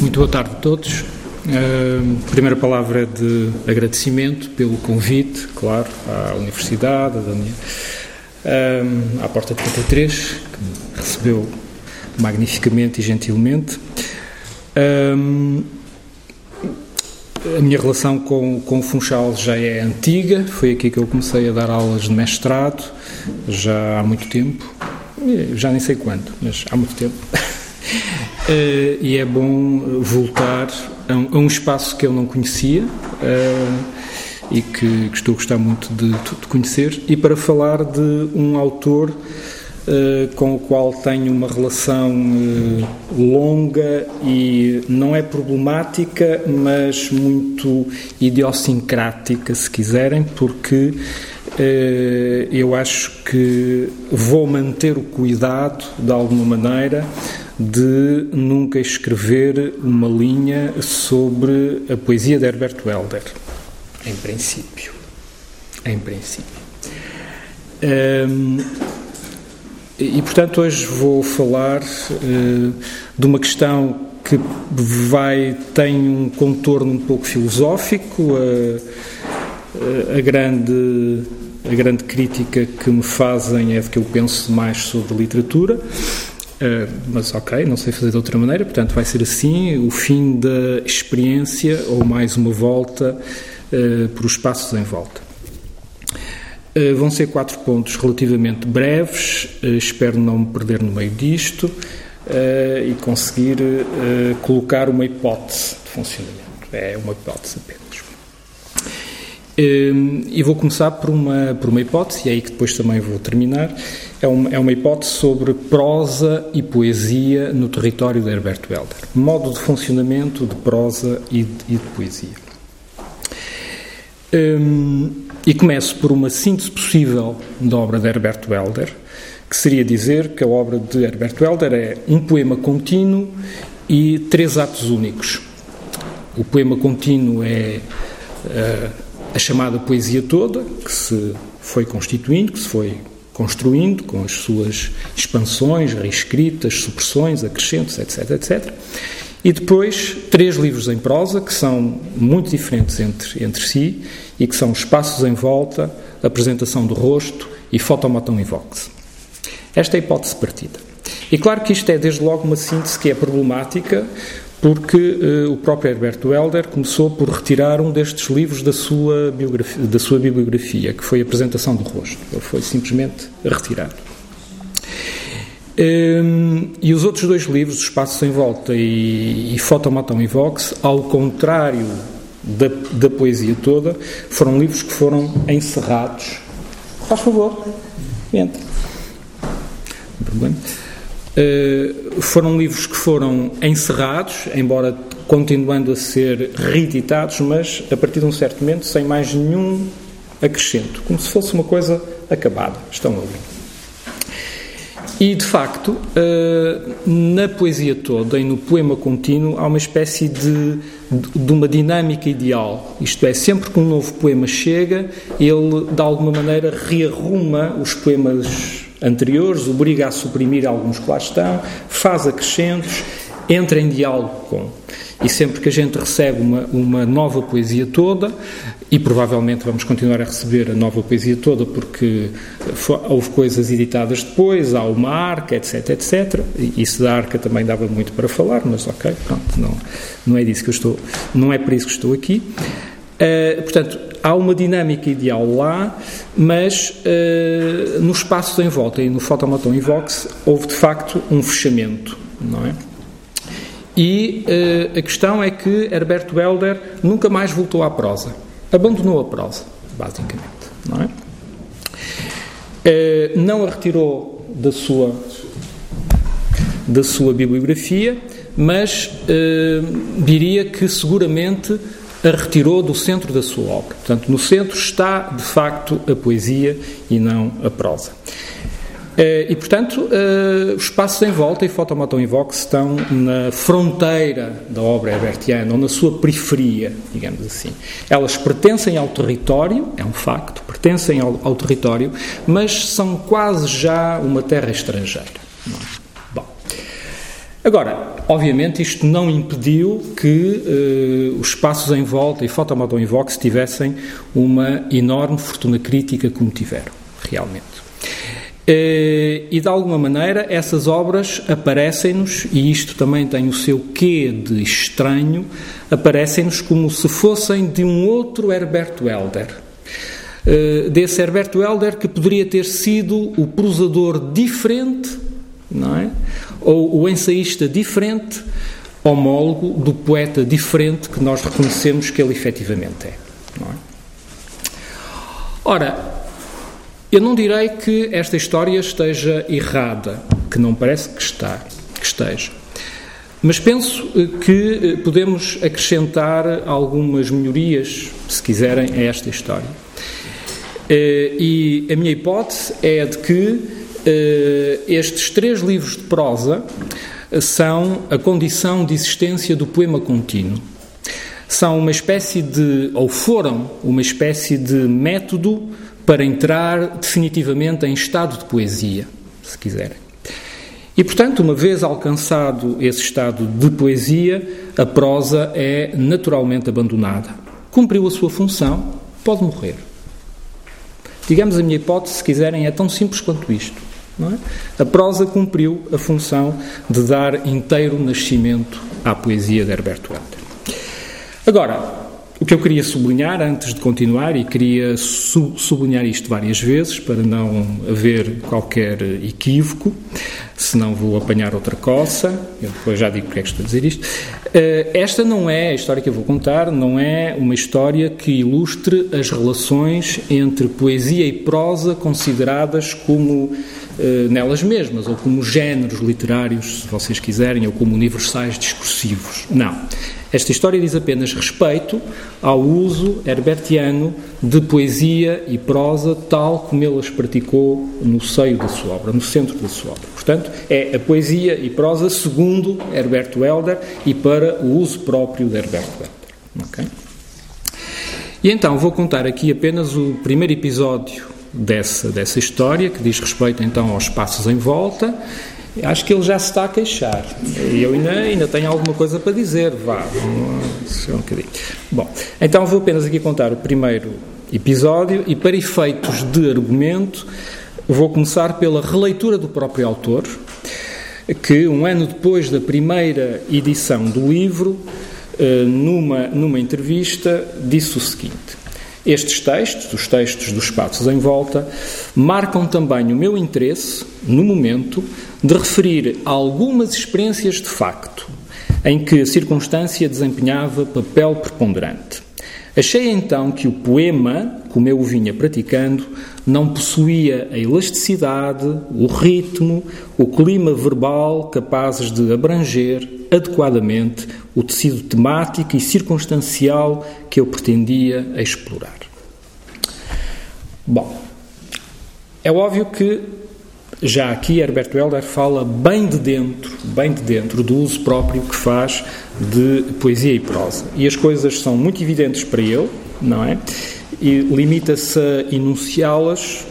Muito boa tarde a todos. Primeira palavra é de agradecimento pelo convite, claro, à Universidade, à Daniel, à Porta 33, que me recebeu magnificamente e gentilmente. A minha relação com, com o Funchal já é antiga, foi aqui que eu comecei a dar aulas de mestrado, já há muito tempo, já nem sei quando, mas há muito tempo. Uh, e é bom voltar a um, a um, espaço que eu não conhecia uh, e que, que, estou a gostar muito de, de, conhecer, e para falar de um autor uh, com o qual tenho uma relação longa e não é problemática, mas muito idiosincrática, se quiserem, porque eu acho que vou manter o cuidado, de alguma maneira, de nunca escrever uma linha sobre a poesia de Herbert Welder. Em princípio. Em princípio. Um, e, portanto, hoje vou falar uh, de uma questão que vai tem um contorno um pouco filosófico. Uh, a grande a grande crítica que me fazem é de que eu penso mais sobre literatura Uh, mas ok, não sei fazer de outra maneira, portanto vai ser assim o fim da experiência ou mais uma volta uh, por os passos em volta. Uh, vão ser quatro pontos relativamente breves, espero não me perder no meio disto e conseguir colocar uma hipótese de funcionamento. É uma hipótese apenas. E vou começar por uma, por uma hipótese, e é aí que depois também vou terminar. É uma, é uma hipótese sobre prosa e poesia no território de Herbert Welder. Modo de funcionamento de prosa e de, e de poesia. Um, e começo por uma síntese possível da obra de Herbert Welder, que seria dizer que a obra de Herbert Welder é um poema contínuo e três atos únicos. O poema contínuo é. Uh, a chamada poesia toda, que se foi constituindo, que se foi construindo com as suas expansões, reescritas, supressões, acrescentos, etc, etc. E depois três livros em prosa que são muito diferentes entre, entre si e que são Espaços em Volta, Apresentação do Rosto e Fotomaton e Vox. Esta é a hipótese partida. E claro que isto é desde logo uma síntese que é problemática, porque uh, o próprio Herbert Welder começou por retirar um destes livros da sua, biografia, da sua bibliografia, que foi a Apresentação do Rosto. Ele foi simplesmente retirado. Um, ehm, e os outros dois livros, Espaço Sem Volta e, e Fotomatão e Vox, ao contrário da, da poesia toda, foram livros que foram encerrados. Faz favor, entra. Não problema. Uh, foram livros que foram encerrados, embora continuando a ser reeditados, mas a partir de um certo momento sem mais nenhum acrescento, como se fosse uma coisa acabada. Estão ali. E, de facto, uh, na poesia toda e no poema contínuo há uma espécie de, de uma dinâmica ideal. Isto é, sempre que um novo poema chega, ele, de alguma maneira, rearruma os poemas anteriores, obriga a suprimir alguns que lá estão, faz acrescentos, entra em diálogo com. E sempre que a gente recebe uma, uma nova poesia toda, e provavelmente vamos continuar a receber a nova poesia toda, porque houve coisas editadas depois, há uma arca, etc, etc. Isso da arca também dava muito para falar, mas ok, pronto, não, não é disso que eu estou, não é para isso que estou aqui. Uh, portanto, há uma dinâmica ideal lá, mas uh, no espaço em volta e no Fotomaton e Vox houve de facto um fechamento, não é? E uh, a questão é que Herbert Welder nunca mais voltou à prosa, abandonou a prosa, basicamente, não é? não a retirou da sua da sua bibliografia, mas diria que seguramente a retirou do centro da sua obra. Portanto, no centro está, de facto, a poesia e não a prosa. Eh, e, portanto, eh, os passos em volta e Fotomaton e Vox estão na fronteira da obra herbertiana, ou na sua periferia, digamos assim. Elas pertencem ao território, é um facto, pertencem ao, ao território, mas são quase já uma terra estrangeira. Agora, obviamente, isto não impediu que uh, os espaços em volta e Fotomoto em Vox tivessem uma enorme fortuna crítica como tiveram, realmente. Uh, e de alguma maneira essas obras aparecem-nos, e isto também tem o seu quê de estranho, aparecem-nos como se fossem de um outro Herberto Helder. Uh, desse Herberto Helder que poderia ter sido o prosador diferente, não é? Ou o ensaísta diferente, homólogo do poeta diferente que nós reconhecemos que ele efetivamente é. É? Ora, eu não direi que esta história esteja errada, que não parece que está, que esteja. Mas penso eh, que eh, podemos acrescentar algumas melhorias, se quiserem, a esta história. Eh, e a minha hipótese é de que estes três livros de prosa eh, são a condição de existência do poema contínuo. São uma espécie de, ou foram uma espécie de método para entrar definitivamente em estado de poesia, se quiserem. E, portanto, uma vez alcançado esse estado de poesia, a prosa é naturalmente abandonada. Cumpriu a sua função, pode morrer. Digamos a minha hipótese, se quiserem, é tão simples quanto isto. É? A prosa cumpriu a função de dar inteiro nascimento à poesia de Herberto Helder. Agora, o que eu queria sublinhar antes de continuar, e queria sublinhar isto várias vezes para não haver qualquer equívoco, senão vou apanhar outra coça, eu depois já digo porque é que estou a dizer isto. Eh, esta não é, a história que eu vou contar, não é uma história que ilustre as relações entre poesia e prosa consideradas como eh, nelas mesmas, ou como géneros literários, se vocês quiserem, ou como universais discursivos. Não. Esta história diz apenas respeito ao uso herbertiano de poesia e prosa, tal como ele as praticou no seio da sua obra, no centro da sua obra. Portanto, é a poesia e prosa segundo Herberto Helder e para o uso próprio de Herberto Helder. Okay? E então vou contar aqui apenas o primeiro episódio dessa, dessa história, que diz respeito então aos passos em volta. Acho que ele já se está a queixar. E eu ainda, ainda tenho alguma coisa para dizer. Vá, um bocadinho. Bom, então vou apenas aqui contar o primeiro episódio e, para efeitos de argumento, vou começar pela releitura do próprio autor, que um ano depois da primeira edição do livro, eh, numa, numa entrevista, disse o seguinte: estes textos, os textos dos espaços em volta, marcam também o meu interesse, no momento, de referir algumas experiências de facto, em que a circunstância desempenhava papel preponderante. Achei então que o poema, como eu o vinha praticando, não possuía a elasticidade, o ritmo, o clima verbal capazes de abranger adequadamente o tecido temático e circunstancial que eu pretendia explorar. Bom, é óbvio que já aqui Herbert Helder fala bem de dentro, bem de dentro do uso próprio que faz de poesia e prosa. E as coisas são muito evidentes para ele, não é? E limita-se a enunciá-las,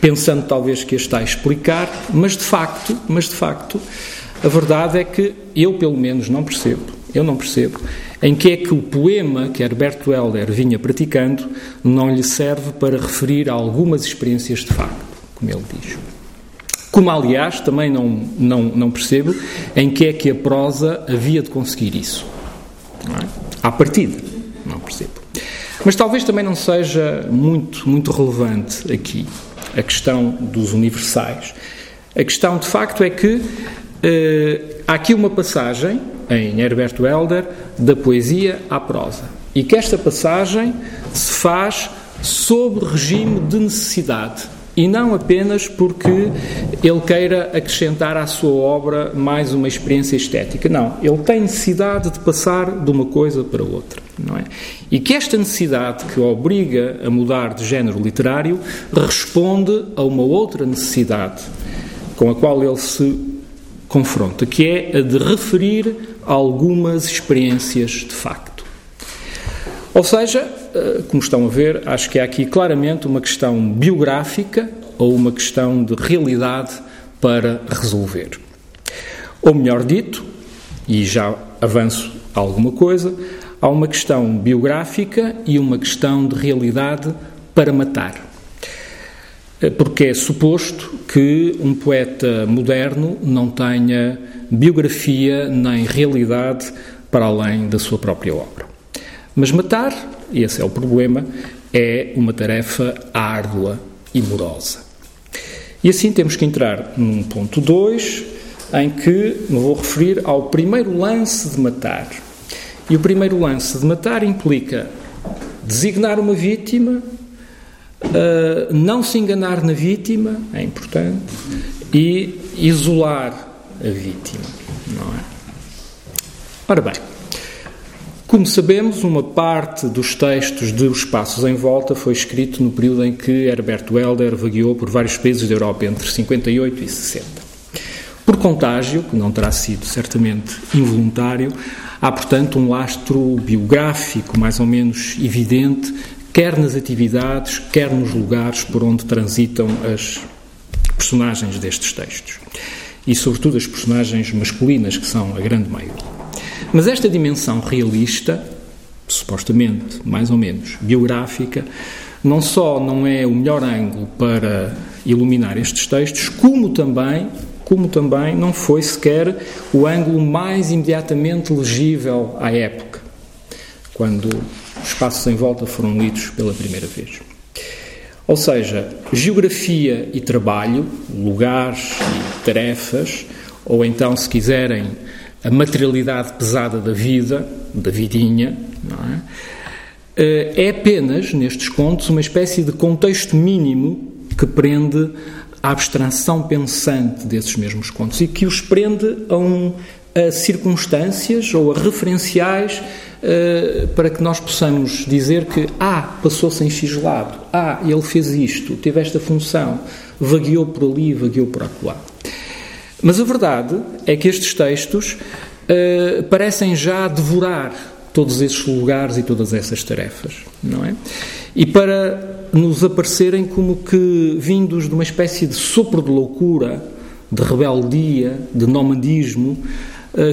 pensando talvez que as está a explicar, mas de facto, mas de facto, a verdade é que eu pelo menos não percebo, eu não percebo em que é que o poema que Herberto Helder vinha praticando não lhe serve para referir a algumas experiências de facto, como ele diz. Como, aliás, também não, não, não percebo em que é que a prosa havia de conseguir isso. Não é? À partida, não percebo. Mas talvez também não seja muito, muito relevante aqui a questão dos universais. A questão, de facto, é que eh, há aqui uma passagem em Herberto Helder, da poesia à prosa. E que esta passagem se faz sob regime de necessidade e não apenas porque ele queira acrescentar à sua obra mais uma experiência estética. Não, ele tem necessidade de passar de uma coisa para outra, não é? E que esta necessidade que o obriga a mudar de género literário responde a uma outra necessidade com a qual ele se confronta, que é a de referir algumas experiências de facto. Ou seja, eh, como estão a ver, acho que há aqui claramente uma questão biográfica ou uma questão de realidade para resolver. Ou melhor dito, E já avanço alguma coisa. Há uma questão biográfica e uma questão de realidade para matar. Eh, porque é suposto que um poeta moderno não tenha biografia nem realidade para além da sua própria obra. Mas matar, esse é o problema, é uma tarefa árdua e morosa. E assim temos que entrar num ponto 2, em que me vou referir ao primeiro lance de matar. E o primeiro lance de matar implica designar uma vítima, uh, não se enganar na vítima, é importante, e isolar a vítima, não é? Ora bem, como sabemos, uma parte dos textos de Os Passos em Volta foi escrito no período em que Herbert Welder vagueou por vários países da Europa entre 58 e 60. Por contágio, que não terá sido certamente involuntário, há, portanto, um lastro biográfico mais ou menos evidente, quer nas atividades, quer nos lugares por onde transitam as personagens destes textos. E, sobretudo, as personagens masculinas, que são a grande maioria. Mas esta dimensão realista, supostamente, mais ou menos, biográfica, não só não é o melhor ângulo para iluminar estes textos, como também, como também não foi sequer o ângulo mais imediatamente legível à época, quando os passos em volta foram lidos pela primeira vez. Ou seja, geografia e trabalho, lugares e tarefas, ou então, se quiserem, a materialidade pesada da vida, da vidinha, é? Eh, é apenas, nestes contos, uma espécie de contexto mínimo que prende a abstração pensante desses mesmos contos e que os prende a, um, a circunstâncias ou a referenciais uh, para que nós possamos dizer que ah, passou-se em X lado, ah, ele fez isto, teve esta função, vagueou por ali, vagueou por acolá. Mas a verdade é que estes textos uh, parecem já devorar todos esses lugares e todas essas tarefas, não é? E para nos aparecerem como que vindos de uma espécie de sopro de loucura, de rebeldia, de nomadismo,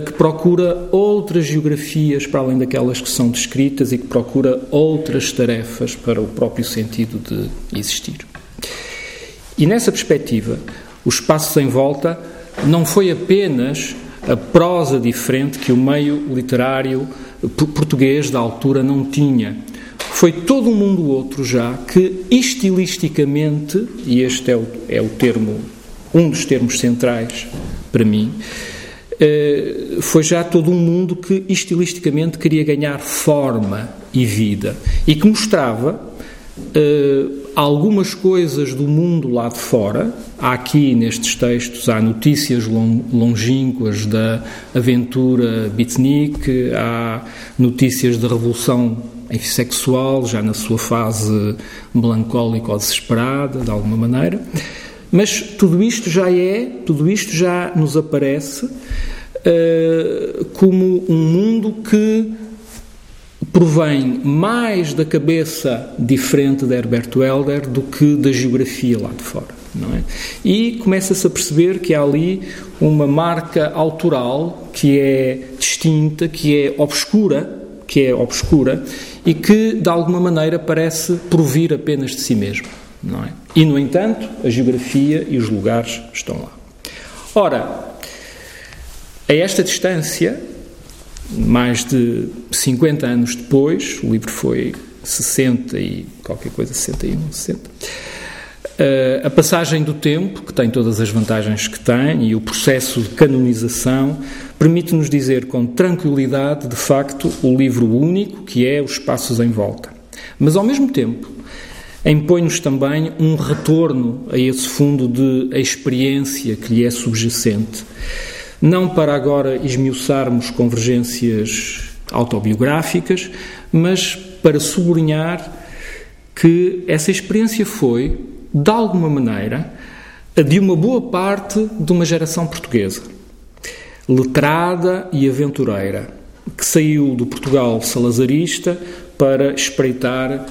que procura outras geografias para além daquelas que são descritas e que procura outras tarefas para o próprio sentido de existir. E nessa perspectiva, os passos em volta não foi apenas a prosa diferente que o meio literário português da altura não tinha. Foi todo um mundo outro já que estilisticamente, e este é o, é o termo, um dos termos centrais para mim, eh, foi já todo um mundo que estilisticamente queria ganhar forma e vida e que mostrava uh, algumas coisas do mundo lá de fora. Há aqui nestes textos há notícias longínquas da aventura beatnik, há notícias da revolução sexual, já na sua fase melancólica ou desesperada, de alguma maneira. Mas tudo isto já é, tudo isto já nos aparece uh, como um mundo que provém mais da cabeça diferente de Herbert Welder do que da geografia lá de fora. Não é? E começa-se a perceber que há ali uma marca autoral que é distinta, que é obscura, que é obscura e que de alguma maneira parece provir apenas de si mesmo, não é? E no entanto, a geografia e os lugares estão lá. Ora, a esta distância, mais de 50 anos depois, o livro foi 60 e qualquer coisa, 61, 60. Uh, a passagem do tempo, que tem todas as vantagens que tem, e o processo de canonização, permite-nos dizer com tranquilidade, de facto, o livro único, que é Os Passos em Volta. Mas, ao mesmo tempo, impõe-nos também um retorno a esse fundo de experiência que lhe é subjacente. Não para agora esmiuçarmos convergências autobiográficas, mas para sublinhar que essa experiência foi, de alguma maneira, a de uma boa parte de uma geração portuguesa, letrada e aventureira, que saiu do Portugal salazarista para espreitar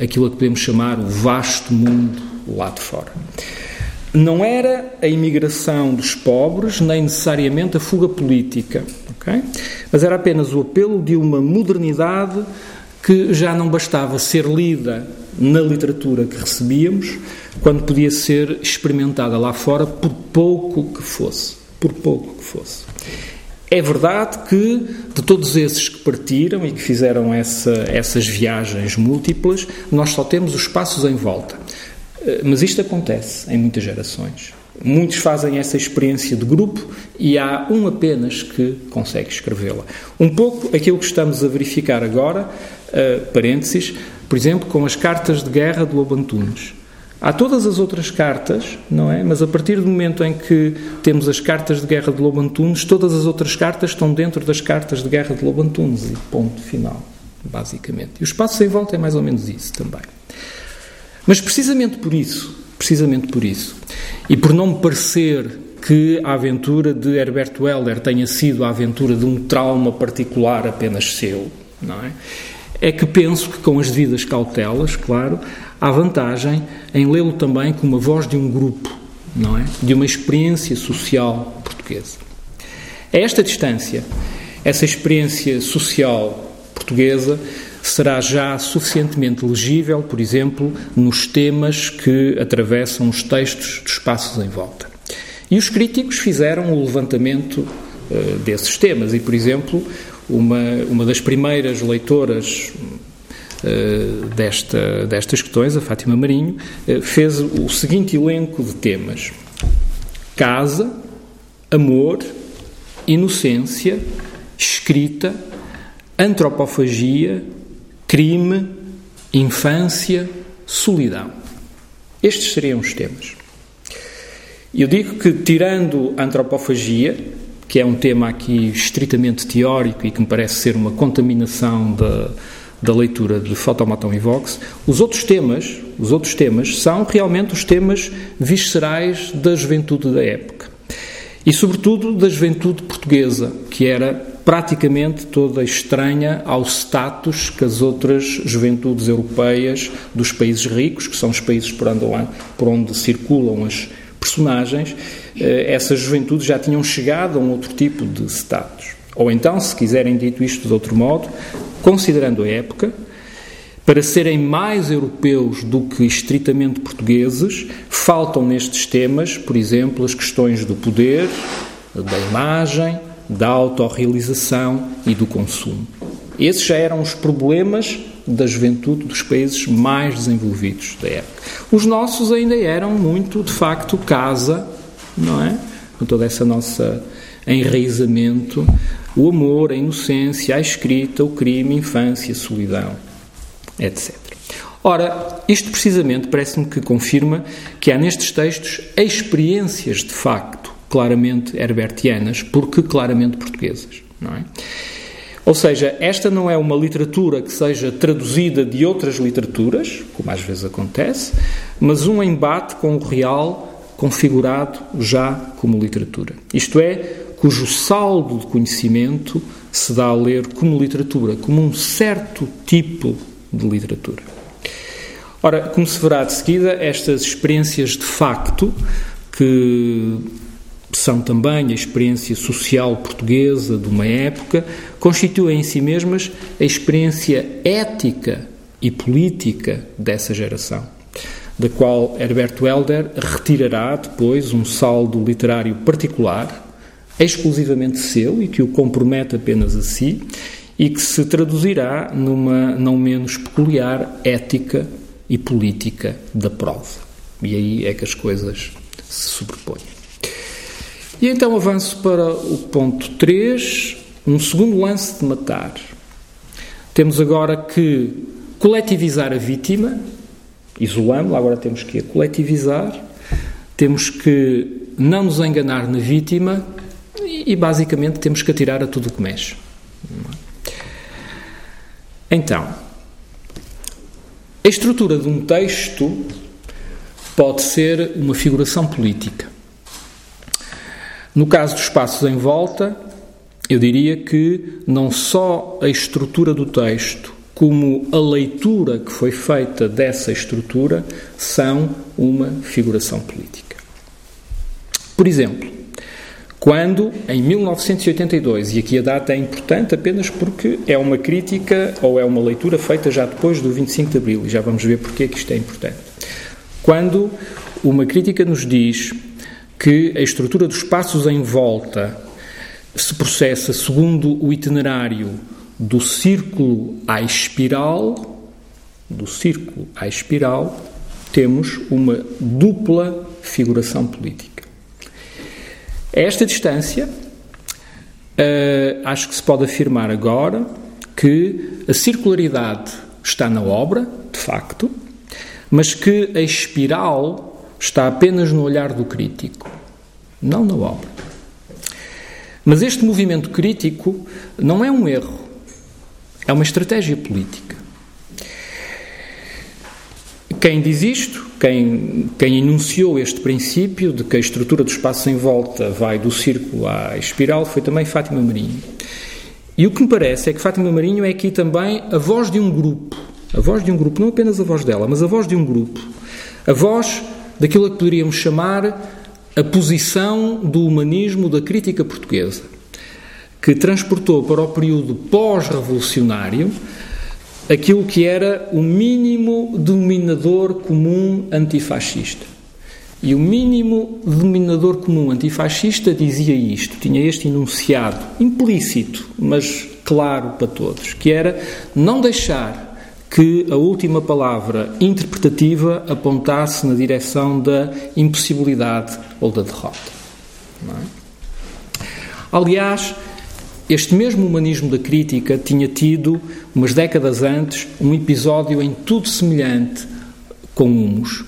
aquilo a que podemos chamar o vasto mundo lá de fora. não era a imigração dos pobres, nem necessariamente a fuga política, okay? mas era apenas o apelo de uma modernidade que já não bastava ser lida na literatura que recebíamos, quando podia ser experimentada lá fora, por pouco que fosse. Por pouco que fosse. É verdade que, de todos esses que partiram e que fizeram essa, essas viagens múltiplas, nós só temos os passos em volta. Eh, mas isto acontece em muitas gerações. Muitos fazem essa experiência de grupo e há um apenas que consegue escrevê-la. Um pouco aquilo que estamos a verificar agora, uh, parênteses, por exemplo, com as cartas de guerra de Lobo Antunes. Há todas as outras cartas, não é? Mas a partir do momento em que temos as cartas de guerra de Lobo Antunes, todas as outras cartas estão dentro das cartas de guerra de Lobo Antunes e ponto final, basicamente. E o espaço sem volta é mais ou menos isso também. Mas precisamente por isso, precisamente por isso, e por não me parecer que a aventura de Herbert Welder tenha sido a aventura de um trauma particular apenas seu, não é? É que penso que com as devidas cautelas, claro, há vantagem em lê-lo também com uma voz de um grupo, não é? De uma experiência social portuguesa. A esta distância, essa experiência social portuguesa será já suficientemente legível, por exemplo, nos temas que atravessam os textos dos passos em volta. E os críticos fizeram o levantamento uh, desses temas e, por exemplo, uma, uma das primeiras leitoras uh, desta, destas questões, a Fátima Marinho, uh, fez o seguinte elenco de temas: casa, amor, inocência, escrita, antropofagia, crime, infância, solidão. Estes seriam os temas. Eu digo que, tirando a antropofagia, que é um tema aqui estritamente teórico e que me parece ser uma contaminação da, da leitura de Fotomatão e Vox, os outros temas, os outros temas são realmente os temas viscerais da juventude da época. E sobretudo da juventude portuguesa, que era praticamente toda estranha ao status que as outras juventudes europeias dos países ricos, que são os países por onde, por onde circulam as personagens, eh, essas juventudes já tinham chegado a um outro tipo de status. Ou então, se quiserem dito isto de outro modo, considerando a época, para serem mais europeus do que estritamente portugueses, faltam nestes temas, por exemplo, as questões do poder, da imagem, da autorrealização e do consumo. Esses já eram os problemas da juventude dos países mais desenvolvidos da época. Os nossos ainda eram muito, de facto, casa, não é? Com toda essa nossa enraizamento, o amor, a inocência, a escrita, o crime, a infância, a solidão, etc. Ora, isto precisamente parece-me que confirma que há nestes textos experiências de facto claramente herbertianas, porque claramente portuguesas, não é? Ou seja, esta não é uma literatura que seja traduzida de outras literaturas, como às vezes acontece, mas um embate com o real configurado já como literatura. Isto é, cujo saldo de conhecimento se dá a ler como literatura, como um certo tipo de literatura. Ora, como se verá de seguida, estas experiências de facto que são também a experiência social portuguesa de uma época, constituem em si mesmas a experiência ética e política dessa geração, da qual Herbert Welder retirará depois um saldo literário particular, exclusivamente seu e que o compromete apenas a si, e que se traduzirá numa não menos peculiar ética e política da prova. E aí é que as coisas se sobrepõem. E então avanço para o ponto 3, um segundo lance de matar. Temos agora que coletivizar a vítima, isolamos, agora temos que a coletivizar, temos que não nos enganar na vítima e, e basicamente temos que atirar a tudo o que mexe. Então, a estrutura de um texto pode ser uma figuração política. No caso dos passos em volta, eu diria que não só a estrutura do texto, como a leitura que foi feita dessa estrutura, são uma figuração política. Por exemplo, quando, em 1982, e aqui a data é importante apenas porque é uma crítica ou é uma leitura feita já depois do 25 de Abril, e já vamos ver porque é que isto é importante. Quando uma crítica nos diz que a estrutura dos espaços em volta se processa segundo o itinerário do círculo à espiral, do círculo à espiral, temos uma dupla figuração política. A esta distância, uh, acho que se pode afirmar agora que a circularidade está na obra, de facto, mas que a espiral está apenas no olhar do crítico, não na obra. Mas este movimento crítico não é um erro, é uma estratégia política. Quem diz isto, quem, quem enunciou este princípio de que a estrutura do espaço em volta vai do círculo à espiral, foi também Fátima Marinho. E o que me parece é que Fátima Marinho é aqui também a voz de um grupo, a voz de um grupo, não apenas a voz dela, mas a voz de um grupo, a voz daquilo que poderíamos chamar a posição do humanismo da crítica portuguesa, que transportou para o período pós-revolucionário aquilo que era o mínimo denominador comum antifascista. E o mínimo denominador comum antifascista dizia isto, tinha este enunciado, implícito, mas claro para todos, que era não deixar que a última palavra interpretativa apontasse na direção da impossibilidade ou da derrota. É? Aliás, este mesmo humanismo da crítica tinha tido, umas décadas antes, um episódio em tudo semelhante com Humus.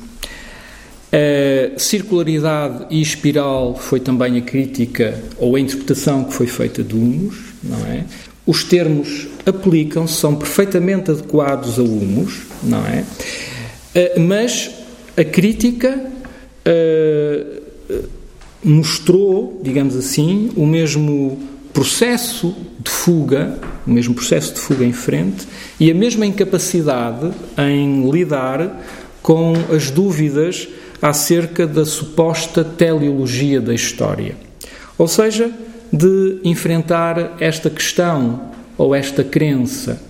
A circularidade e espiral foi também a crítica ou a interpretação que foi feita de Humus, não é? Os termos aplicam-se, são perfeitamente adequados a Humus, não é? Eh, mas a crítica uh, mostrou, digamos assim, o mesmo processo de fuga, o mesmo processo de fuga em frente e a mesma incapacidade em lidar com as dúvidas acerca da suposta teleologia da história. Ou seja, de enfrentar esta questão ou esta crença.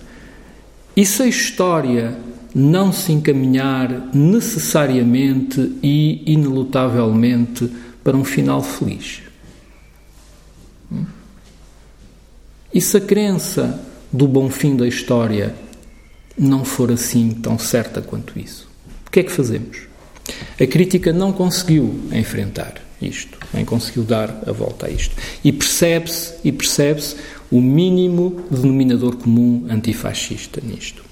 E se a história não se encaminhar necessariamente e inelutavelmente para um final feliz? E se a crença do bom fim da história não for assim tão certa quanto isso? O que é que fazemos? A crítica não conseguiu enfrentar isto, nem conseguiu dar a volta a isto. E percebe-se e percebe-se o mínimo denominador comum antifascista nisto.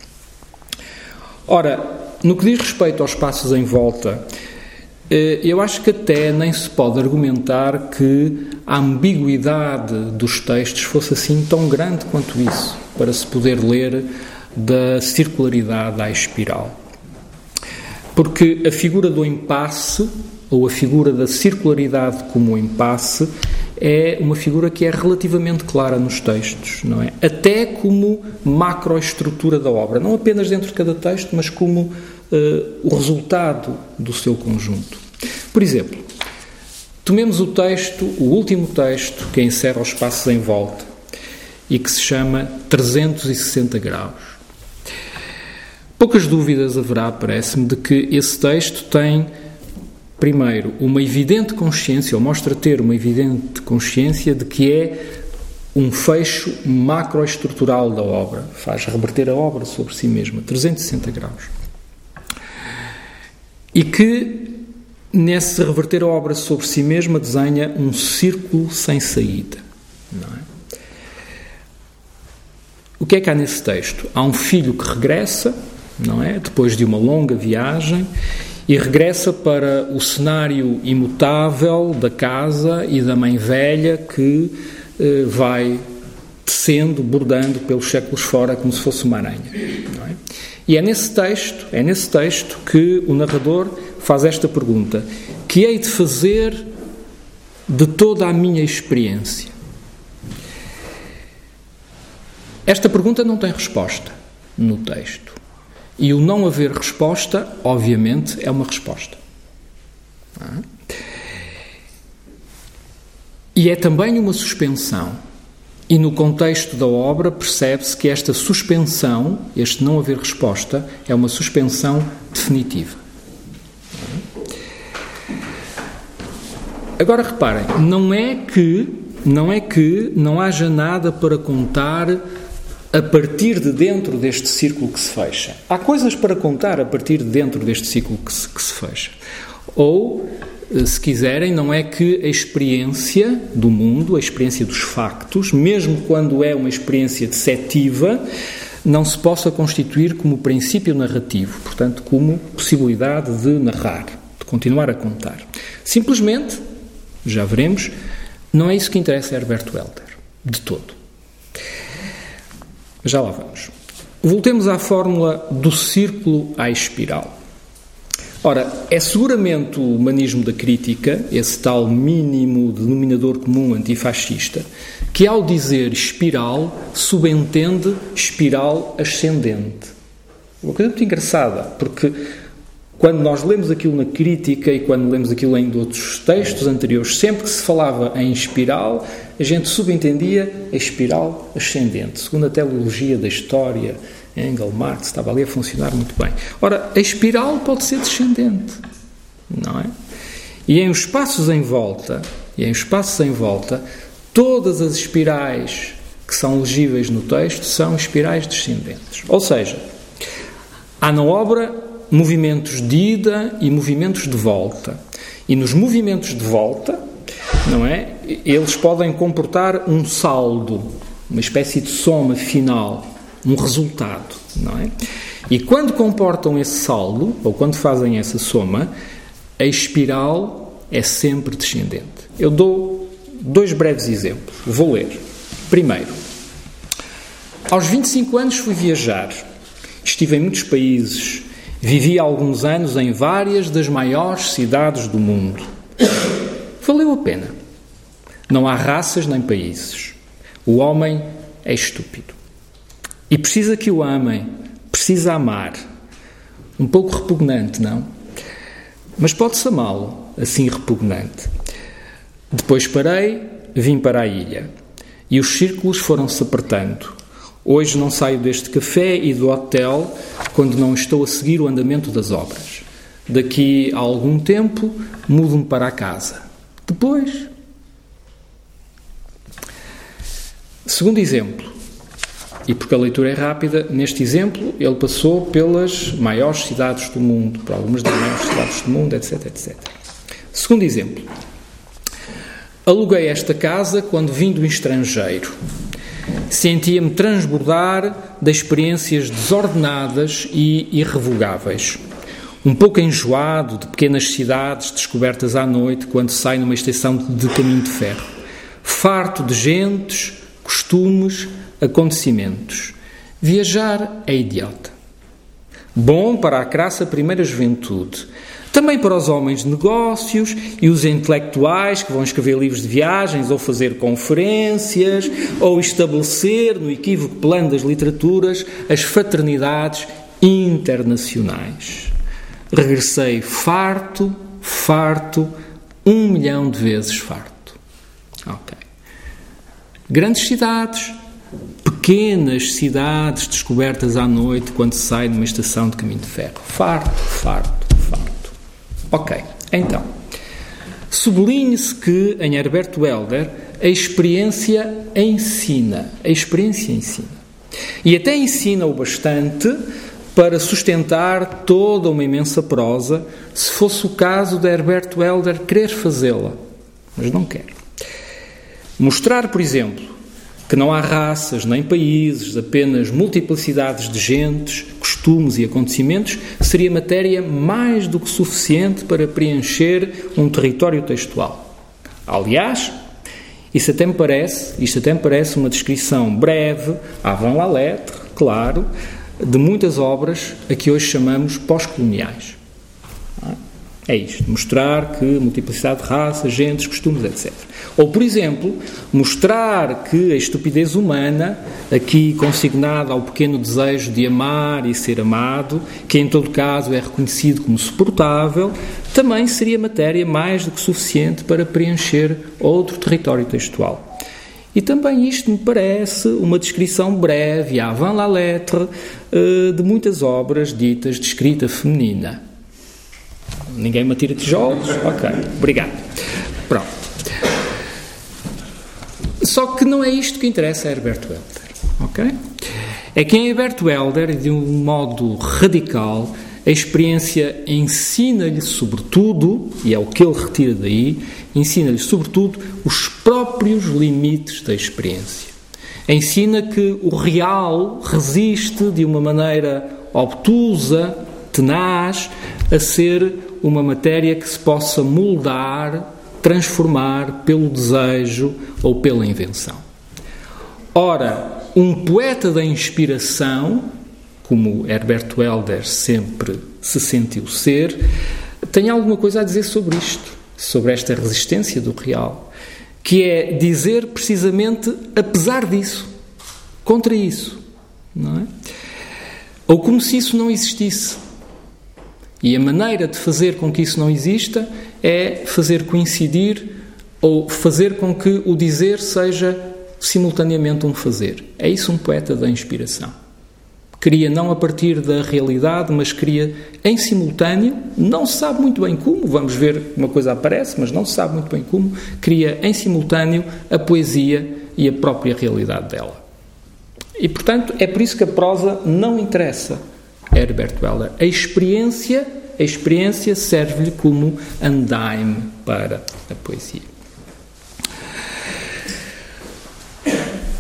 Ora, no que diz respeito aos passos em volta, eh, eu acho que até nem se pode argumentar que a ambiguidade dos textos fosse assim tão grande quanto isso, para se poder ler da circularidade à espiral. Porque a figura do impasse, ou a figura da circularidade como impasse, é uma figura que é relativamente clara nos textos, não é? Até como macroestrutura da obra, não apenas dentro de cada texto, mas como uh, o resultado do seu conjunto. Por exemplo, tomemos o texto, o último texto que encerra os passos em volta e que se chama 360 graus. Poucas dúvidas haverá, parece-me, de que esse texto tem, primeiro, uma evidente consciência, ou mostra ter uma evidente consciência de que é um fecho macroestrutural da obra, faz reverter a obra sobre si mesma, 360 graus. E que, nesse reverter a obra sobre si mesma, desenha um círculo sem saída. É? O que é que há nesse texto? Há um filho que regressa, não é? Depois de uma longa viagem e regressa para o cenário imutável da casa e da mãe velha que eh, vai descendo, bordando pelos séculos fora como se fosse uma aranha. É? E é nesse texto, é nesse texto que o narrador faz esta pergunta: que hei de fazer de toda a minha experiência? Esta pergunta não tem resposta no texto. E o não haver resposta, obviamente, é uma resposta. E é também uma suspensão. E no contexto da obra percebe-se que esta suspensão, este não haver resposta, é uma suspensão definitiva. Agora reparem, não é que não é que não haja nada para contar a partir de dentro deste círculo que se fecha. Há coisas para contar a partir de dentro deste círculo que se, que se fecha. Ou, eh, se quiserem, não é que a experiência do mundo, a experiência dos factos, mesmo quando é uma experiência deceptiva, não se possa constituir como princípio narrativo, portanto, como possibilidade de narrar, de continuar a contar. Simplesmente, já veremos, não é isso que interessa a Herbert Welder, de todo. Já lá vamos. Voltemos à fórmula do círculo à espiral. Ora, é seguramente o humanismo da crítica, esse tal mínimo denominador comum antifascista, que ao dizer espiral subentende espiral ascendente. Uma coisa muito engraçada, porque quando nós lemos aquilo na crítica e quando lemos aquilo em outros textos anteriores, sempre que se falava em espiral, a gente subentendia a espiral ascendente, segundo a teleologia da história, Engel, Marx, estava ali a funcionar muito bem. Ora, a espiral pode ser descendente, não é? E em os espaços em volta, e em os espaços em volta, todas as espirais que são legíveis no texto são espirais descendentes. Ou seja, há na obra movimentos de ida e movimentos de volta. E nos movimentos de volta, não é? Eles podem comportar um saldo, uma espécie de soma final, um resultado, não é? E quando comportam esse saldo, ou quando fazem essa soma, a espiral é sempre descendente. Eu dou dois breves exemplos. Vou ler. Primeiro, aos 25 anos fui viajar. Estive em muitos países Vivi alguns anos em várias das maiores cidades do mundo. Valeu a pena. Não há raças nem países. O homem é estúpido. E precisa que o amem, precisa amar. Um pouco repugnante, não? Mas pode-se amá-lo, assim repugnante. Depois parei, vim para a ilha. E os círculos foram-se apertando. Hoje não saio deste café e do hotel quando não estou a seguir o andamento das obras. Daqui a algum tempo mudo-me para a casa. Depois. Segundo exemplo, e porque a leitura é rápida, neste exemplo ele passou pelas maiores cidades do mundo, por algumas das maiores cidades do mundo, etc, etc. Segundo exemplo, aluguei esta casa quando vim do estrangeiro sentia-me transbordar de experiências desordenadas e irrevogáveis. Um pouco enjoado de pequenas cidades descobertas à noite quando sai numa estação de caminho de ferro. Farto de gentes, costumes, acontecimentos. Viajar é idiota. Bom para a crassa primeira juventude, também para os homens de negócios e os intelectuais que vão escrever livros de viagens ou fazer conferências ou estabelecer no equívoco plano das literaturas as fraternidades internacionais. Regressei farto, farto, um milhão de vezes farto. Ok. Grandes cidades, pequenas cidades descobertas à noite quando se sai de uma estação de caminho de ferro. Farto, farto. Ok, então, sublinhe-se que em Herbert Welder a experiência ensina. A experiência ensina. E até ensina o bastante para sustentar toda uma imensa prosa, se fosse o caso de Herbert Welder querer fazê-la, mas não quer. Mostrar, por exemplo, que não há raças nem países, apenas multiplicidades de gentes, costumes e acontecimentos, seria matéria mais do que suficiente para preencher um território textual. Aliás, isso até me parece, isto até me parece uma descrição breve, avant la lettre, claro, de muitas obras a que hoje chamamos pós-coloniais. É isto, mostrar que multiplicidade de raças, gentes, costumes, etc. Ou, por exemplo, mostrar que a estupidez humana, aqui consignada ao pequeno desejo de amar e ser amado, que em todo caso é reconhecido como suportável, também seria matéria mais do que suficiente para preencher outro território textual. E também isto me parece uma descrição breve, avant la lettre, eh, de muitas obras ditas de escrita feminina. Ninguém me atira tijolos? Ok, obrigado. Pronto. Só que não é isto que interessa a Herbert Welder, ok? É que em Herbert Welder, de um modo radical, a experiência ensina-lhe, sobretudo, e é o que ele retira daí, ensina-lhe, sobretudo, os próprios limites da experiência. Ensina que o real resiste de uma maneira obtusa, tenaz, a ser uma matéria que se possa moldar, transformar pelo desejo ou pela invenção. Ora, um poeta da inspiração, como Herbert Welder sempre se sentiu ser, tem alguma coisa a dizer sobre isto, sobre esta resistência do real, que é dizer precisamente apesar disso, contra isso, não é? Ou como se isso não existisse. E a maneira de fazer com que isso não exista é fazer coincidir ou fazer com que o dizer seja simultaneamente um fazer. É isso um poeta da inspiração. Cria não a partir da realidade, mas cria em simultâneo, não se sabe muito bem como, vamos ver uma coisa aparece, mas não se sabe muito bem como, cria em simultâneo a poesia e a própria realidade dela. E, portanto, é por isso que a prosa não interessa Herbert Weller. A experiência, a experiência serve-lhe como andaime para a poesia.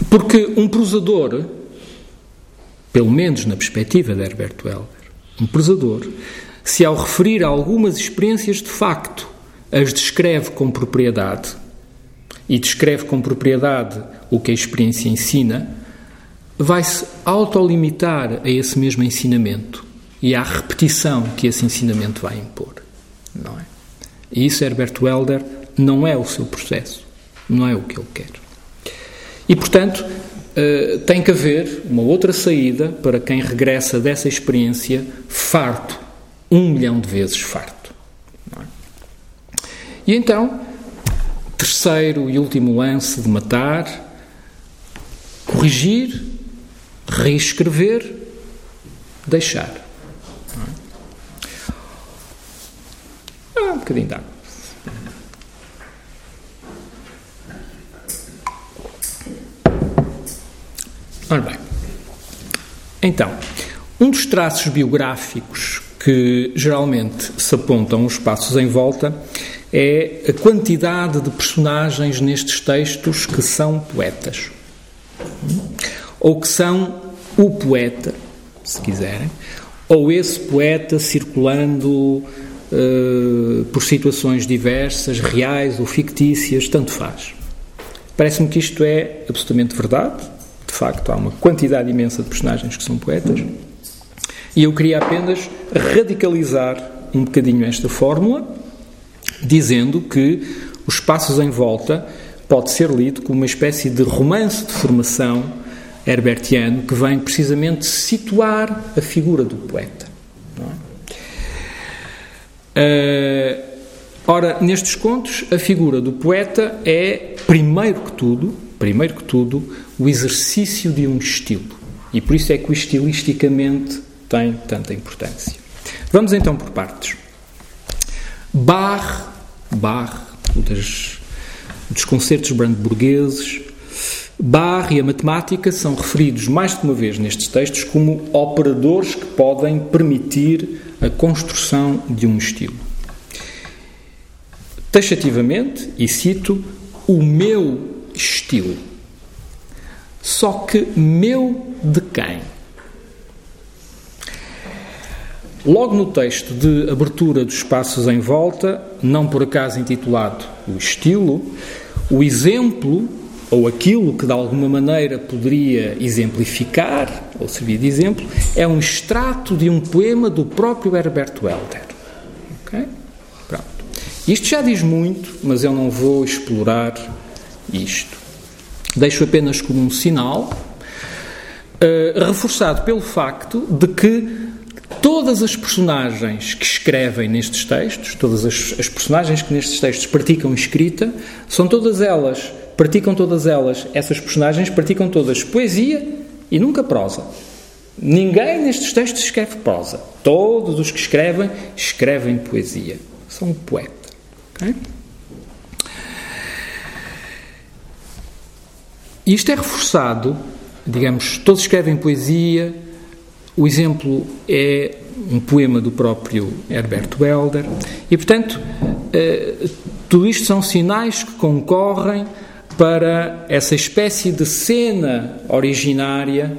Porque um prosador, pelo menos na perspectiva de Herbert Weller, um prosador, se ao referir a algumas experiências de facto as descreve com propriedade, e descreve com propriedade o que a experiência ensina, vai-se autolimitar a esse mesmo ensinamento e à repetição que esse ensinamento vai impor. Não é? E isso, Herbert Welder, não é o seu processo, não é o que ele quer. E, portanto, uh, tem que haver uma outra saída para quem regressa dessa experiência farto, um milhão de vezes farto. É? E então, terceiro e último lance de matar, corrigir reescrever, deixar. Ah, um bocadinho de água. Ora bem, então, um dos traços biográficos que geralmente se apontam os passos em volta é a quantidade de personagens nestes textos que são poetas ou que são o poeta, se quiserem, ou esse poeta circulando uh, por situações diversas, reais ou fictícias, tanto faz. Parece-me que isto é absolutamente verdade. De facto, há uma quantidade imensa de personagens que são poetas. E eu queria apenas radicalizar um bocadinho esta fórmula, dizendo que os passos em volta pode ser lido como uma espécie de romance de formação herbertiano que vem precisamente situar a figura do poeta. É? Uh, ora, nestes contos, a figura do poeta é, primeiro que tudo, primeiro que tudo, o exercício de um estilo. E por isso é que o estilisticamente tem tanta importância. Vamos então por partes. Bach, Bach, das, dos concertos brandenburgueses, Barre e a matemática são referidos mais de uma vez nestes textos como operadores que podem permitir a construção de um estilo. Taxativamente, e cito, o meu estilo. Só que meu de quem? Logo no texto de abertura dos espaços em volta, não por acaso intitulado O Estilo, o exemplo ou aquilo que de alguma maneira poderia exemplificar, ou servir de exemplo, é um extrato de um poema do próprio Herbert Welder. Okay? Isto já diz muito, mas eu não vou explorar isto. Deixo apenas como um sinal, uh, reforçado pelo facto de que todas as personagens que escrevem nestes textos, todas as, as, personagens que nestes textos praticam escrita, são todas elas, praticam todas elas, essas personagens praticam todas poesia e nunca prosa. Ninguém nestes textos escreve prosa. Todos os que escrevem, escrevem poesia. São um poeta. Okay? E isto é reforçado, digamos, todos escrevem poesia. O exemplo é um poema do próprio Herbert Welder. E, portanto, eh, tudo isto são sinais que concorrem para essa espécie de cena originária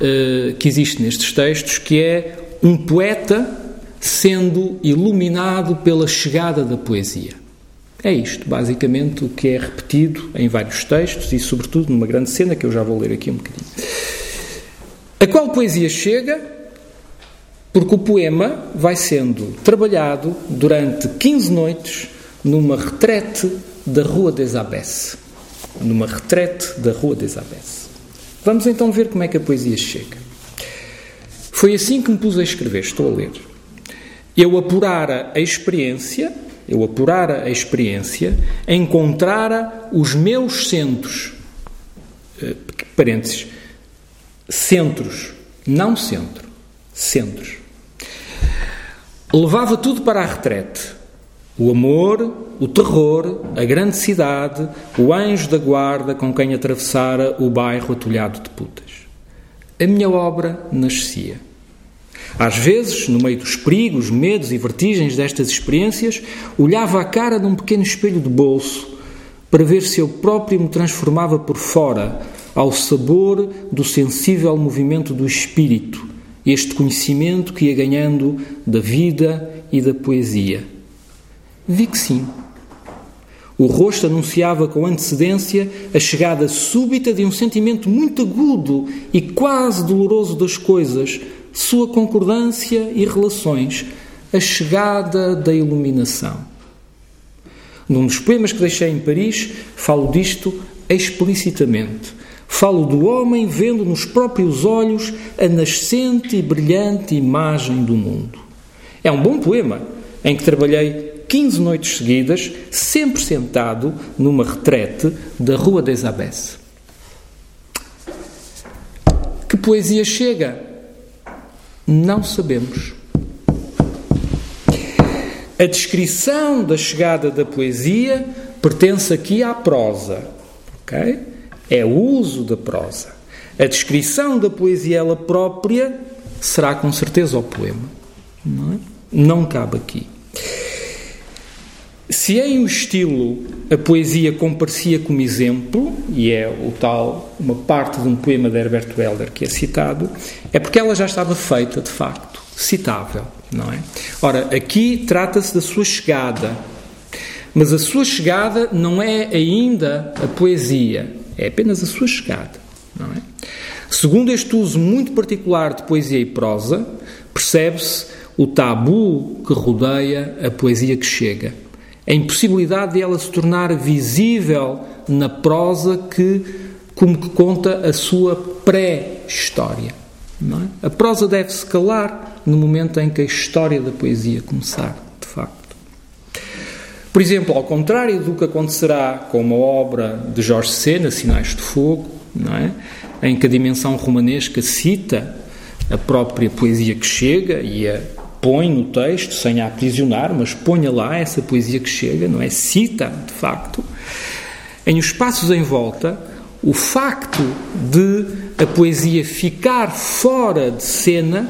eh, que existe nestes textos, que é um poeta sendo iluminado pela chegada da poesia. É isto, basicamente, o que é repetido em vários textos e, sobretudo, numa grande cena que eu já vou ler aqui um bocadinho. A qual poesia chega? Porque o poema vai sendo trabalhado durante 15 noites numa retrete da Rua des Abbesses. Numa retrete da Rua des Abbesses. Vamos então ver como é que a poesia chega. Foi assim que me pus a escrever, estou a ler. Eu apurara a experiência, eu apurara a experiência, encontrara os meus centros, eh, parênteses, centros, não centro, centros. Levava tudo para a retrete. O amor, o terror, a grande cidade, o anjo da guarda com quem atravessara o bairro atulhado de putas. A minha obra nascia. Às vezes, no meio dos perigos, medos e vertigens destas experiências, olhava a cara de um pequeno espelho de bolso para ver se eu próprio me transformava por fora ao sabor do sensível movimento do espírito, este conhecimento que ia ganhando da vida e da poesia. Vi que sim. O rosto anunciava com antecedência a chegada súbita de um sentimento muito agudo e quase doloroso das coisas, sua concordância e relações, a chegada da iluminação. Num dos poemas que deixei em Paris, falo disto explicitamente. Falo do homem vendo nos próprios olhos a nascente e brilhante imagem do mundo. É um bom poema em que trabalhei 15 noites seguidas, sempre sentado numa retrete da Rua des Abbesses. Que poesia chega? Não sabemos. A descrição da chegada da poesia pertence aqui à prosa, ok? É o uso da prosa. A descrição da poesia ela própria será com certeza o poema. Não, é? não cabe aqui. Se em o estilo a poesia comparecia como exemplo, e é o tal, uma parte de um poema de Herbert Welder que é citado, é porque ela já estava feita, de facto, citável, não é? Ora, aqui trata-se da sua chegada, mas a sua chegada não é ainda a poesia, é apenas a sua chegada, não é? Segundo este uso muito particular de poesia e prosa, percebe-se o tabu que rodeia a poesia que chega a impossibilidade de ela se tornar visível na prosa que, como que conta a sua pré-história. É? A prosa deve-se calar no momento em que a história da poesia começar, de facto. Por exemplo, ao contrário do que acontecerá com uma obra de Jorge Sena, Sinais de Fogo, é? em que a dimensão romanesca cita a própria poesia que chega e a põe no texto, sem a aprisionar, mas ponha lá essa poesia que chega, não é? Cita, de facto. Em Os Passos em Volta, o facto de a poesia ficar fora de cena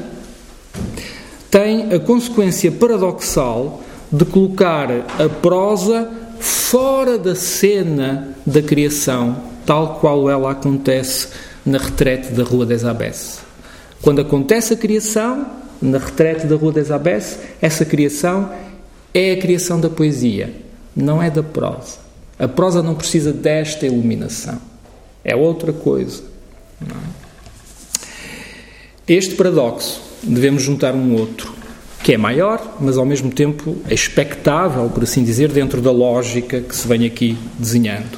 tem a consequência paradoxal de colocar a prosa fora da cena da criação, tal qual ela acontece na retrete da Rua des Abbesses. Quando acontece a criação, na retrete da Rua des Abbesses, essa criação é a criação da poesia, não é da prosa. A prosa não precisa desta iluminação. É outra coisa. É? Este paradoxo devemos juntar um outro, que é maior, mas ao mesmo tempo é expectável, por assim dizer, dentro da lógica que se vem aqui desenhando.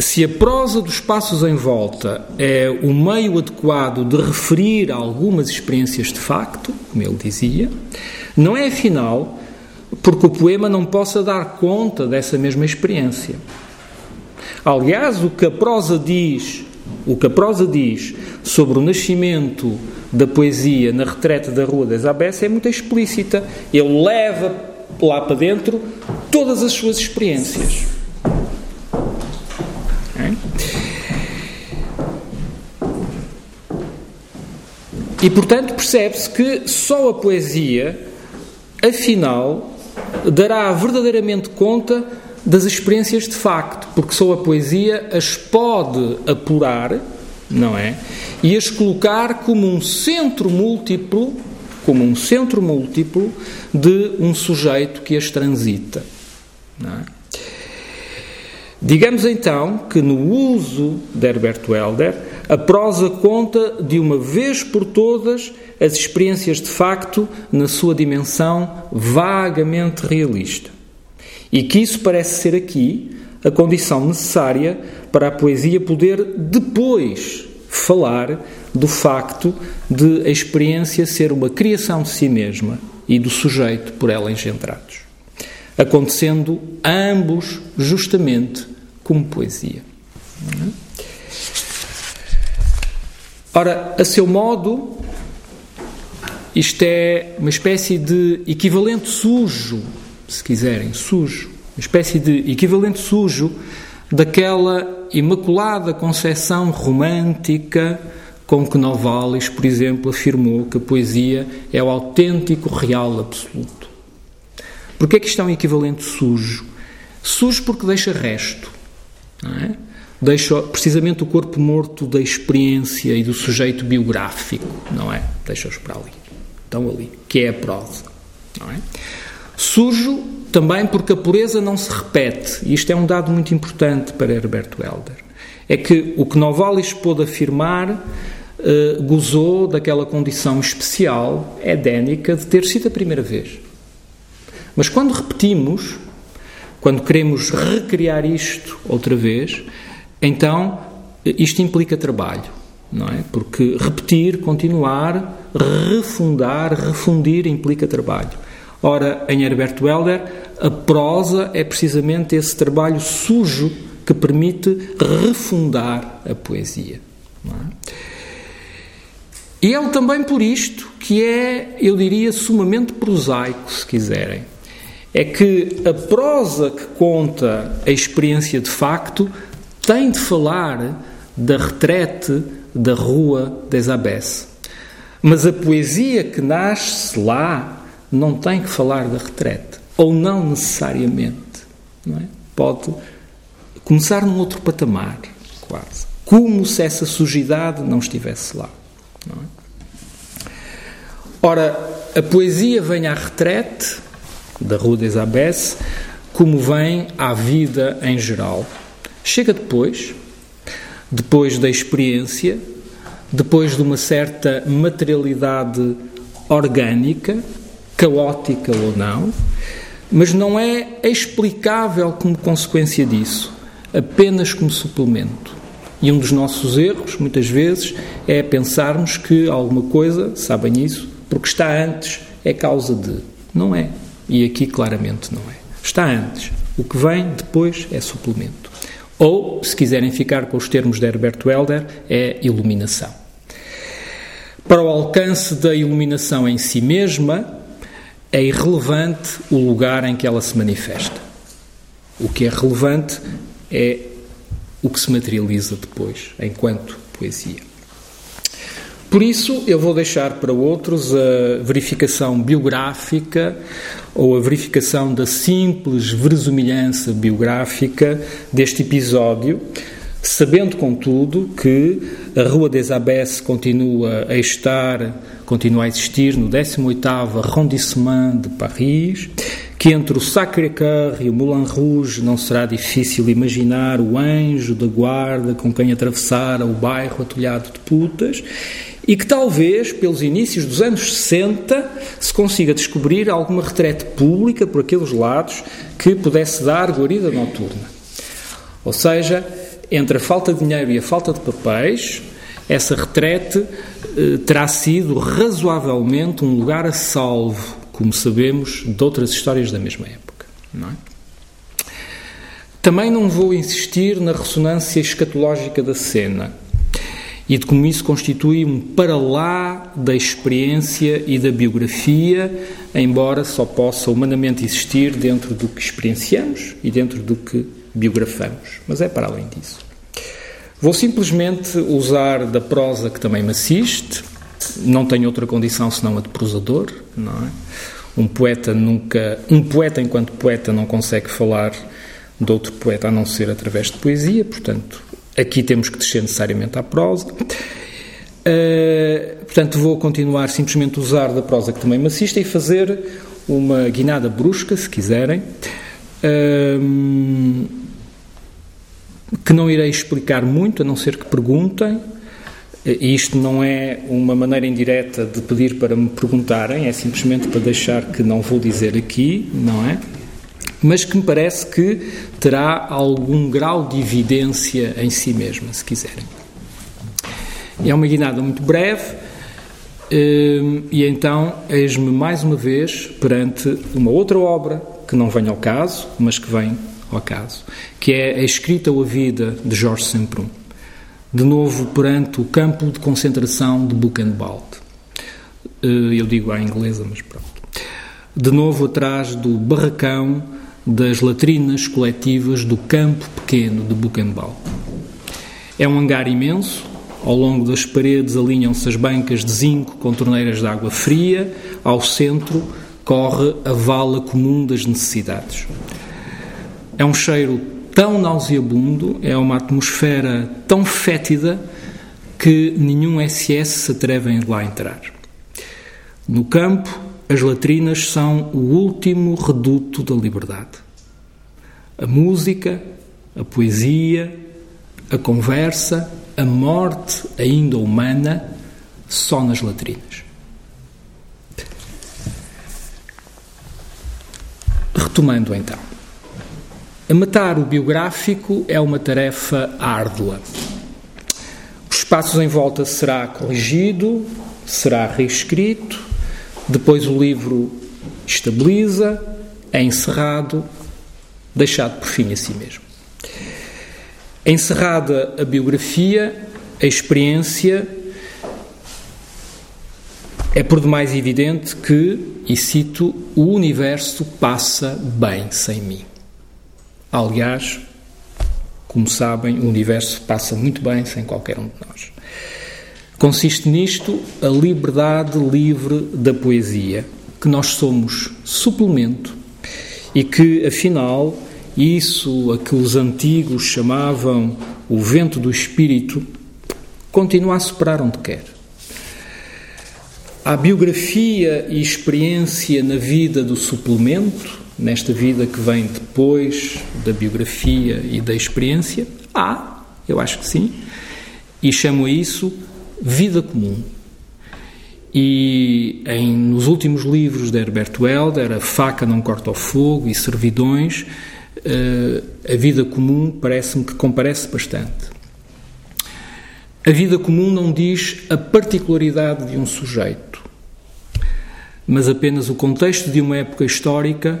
Se a prosa dos passos em volta é o meio adequado de referir algumas experiências de facto, como ele dizia, não é afinal porque o poema não possa dar conta dessa mesma experiência. Aliás, o que a prosa diz, o que a prosa diz sobre o nascimento da poesia na retreta da Rua das Abessa é muito explícita. Ele leva lá para dentro todas as suas experiências. E, portanto, percebe-se que só a poesia, afinal, dará verdadeiramente conta das experiências de facto, porque só a poesia as pode apurar, não é? E as colocar como um centro múltiplo, como um centro múltiplo de um sujeito que as transita. É? Digamos então que no uso de Herbert Welder, a prosa conta de uma vez por todas as experiências de facto na sua dimensão vagamente realista. E que isso parece ser aqui a condição necessária para a poesia poder depois falar do facto de a experiência ser uma criação de si mesma e do sujeito por ela engendrados acontecendo ambos justamente como poesia. Ora, a seu modo, isto é uma espécie de equivalente sujo, se quiserem, sujo, uma espécie de equivalente sujo daquela imaculada concepção romântica com que Novalis, por exemplo, afirmou que a poesia é o autêntico real absoluto. Porquê é que isto é um equivalente sujo? Sujo porque deixa resto. Não é? Deixa precisamente o corpo morto da experiência e do sujeito biográfico, não é? Deixa-os para ali. Estão ali. Que é a prosa. Não é? Também porque a pureza não se repete. E isto é um dado muito importante para Herbert Welder. É que o que Novalis pôde afirmar uh, gozou daquela condição especial, edénica, de ter sido a primeira vez. Mas quando repetimos, quando queremos recriar isto outra vez, então isto implica trabalho, não é? Porque repetir, continuar, refundar, refundir implica trabalho. Ora, em Herbert Welder, a prosa é precisamente esse trabalho sujo que permite refundar a poesia. É? E é também por isto que é, eu diria, sumamente prosaico, se quiserem é que a prosa que conta a experiência de facto tem de falar da retrete da Rua des Abbesses. Mas a poesia que nasce lá não tem que falar da retrete, ou não necessariamente. Não é? Pode começar num outro patamar, quase. Como se essa sujidade não estivesse lá. Não é? Ora, a poesia vem à retrete da Rua des Abbesses, como vem à vida em geral. Chega depois, depois da experiência, depois de uma certa materialidade orgânica, caótica ou não, mas não é explicável como consequência disso, apenas como suplemento. E um dos nossos erros, muitas vezes, é pensarmos que alguma coisa, sabem isso, porque está antes, é causa de. Não é. E aqui claramente não é. Está antes. O que vem depois é suplemento. Ou, se quiserem ficar com os termos de Herbert Welder, é iluminação. Para o alcance da iluminação em si mesma, é irrelevante o lugar em que ela se manifesta. O que é relevante é o que se materializa depois, enquanto poesia. Por isso, eu vou deixar para outros a verificação biográfica ou a verificação da simples verosimilhança biográfica deste episódio, sabendo, contudo, que a Rua des Abbesses continua a estar, continua a existir no 18º arrondissement de Paris, que entre o Sacré-Cœur e o Moulin Rouge não será difícil imaginar o anjo da guarda com quem atravessara o bairro atulhado de putas e que talvez, pelos inícios dos anos 60, se consiga descobrir alguma retrete pública por aqueles lados que pudesse dar guarida noturna. Ou seja, entre a falta de dinheiro e a falta de papéis, essa retrete eh, terá sido razoavelmente um lugar a salvo, como sabemos de outras histórias da mesma época. Não é? Também não vou insistir na ressonância escatológica da cena e de como isso constitui um para lá da experiência e da biografia, embora só possa humanamente existir dentro do que experienciamos e dentro do que biografamos. Mas é para além disso. Vou simplesmente usar da prosa que também me assiste, não tenho outra condição senão a de prosador, não é? Um poeta nunca, um poeta enquanto poeta não consegue falar de outro poeta a não ser através de poesia, portanto, aqui temos que descer necessariamente à prosa. Uh, portanto, vou continuar simplesmente a usar da prosa que também me assiste e fazer uma guinada brusca, se quiserem. Uh, que não irei explicar muito, a não ser que perguntem. E isto não é uma maneira indireta de pedir para me perguntarem, é simplesmente para deixar que não vou dizer aqui, não é? Mas que me parece que terá algum grau de evidência em si mesma, se quiserem. É uma guinada muito breve, hum, e então eis-me mais uma vez perante uma outra obra que não vem ao caso, mas que vem ao caso, que é a escrita ou a vida de Jorge Semprún. De novo perante o campo de concentração de Buchenwald. Eh, eu digo à inglesa, mas pronto. De novo atrás do barracão das latrinas coletivas do campo pequeno de Buchenwald. É um hangar imenso, ao longo das paredes alinham-se as bancas de zinco com torneiras de água fria, ao centro corre a vala comum das necessidades. É um cheiro tão nauseabundo, é uma atmosfera tão fétida que nenhum SS se atreve a lá entrar. No campo, as latrinas são o último reduto da liberdade. A música, a poesia, a conversa, a morte ainda humana, só nas latrinas. Retomando então. Matar o biográfico é uma tarefa árdua. Os espaços em volta será corrigido, será reescrito, depois o livro estabiliza, é encerrado, deixado por fim a si mesmo. Encerrada a biografia, a experiência, é por demais evidente que, e cito, o universo passa bem sem mim. Aliás, como sabem, o universo passa muito bem sem qualquer um de nós. Consiste nisto a liberdade livre da poesia, que nós somos suplemento e que, afinal, isso a que os antigos chamavam o vento do espírito, continua a superar onde quer. A biografia e experiência na vida do suplemento nesta vida que vem depois da biografia e da experiência? Há, eu acho que sim. E chamo isso vida comum. E em, nos últimos livros de Herbert Welder, A Faca Não Corta o Fogo e Servidões, uh, a vida comum parece-me que comparece bastante. A vida comum não diz a particularidade de um sujeito, mas apenas o contexto de uma época histórica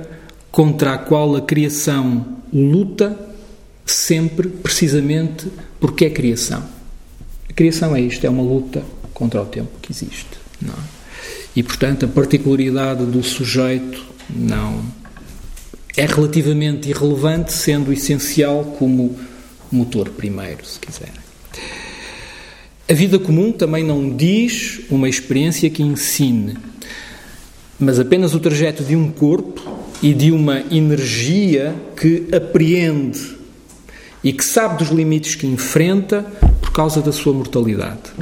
contra a qual a criação luta sempre, precisamente, porque é criação. A criação é isto, é uma luta contra o tempo que existe. Não é? E, portanto, a particularidade do sujeito não é relativamente irrelevante, sendo essencial como motor primeiro, se quiserem. A vida comum também não diz uma experiência que ensine, mas apenas o trajeto de um corpo e de uma energia que apreende e que sabe dos limites que enfrenta por causa da sua mortalidade.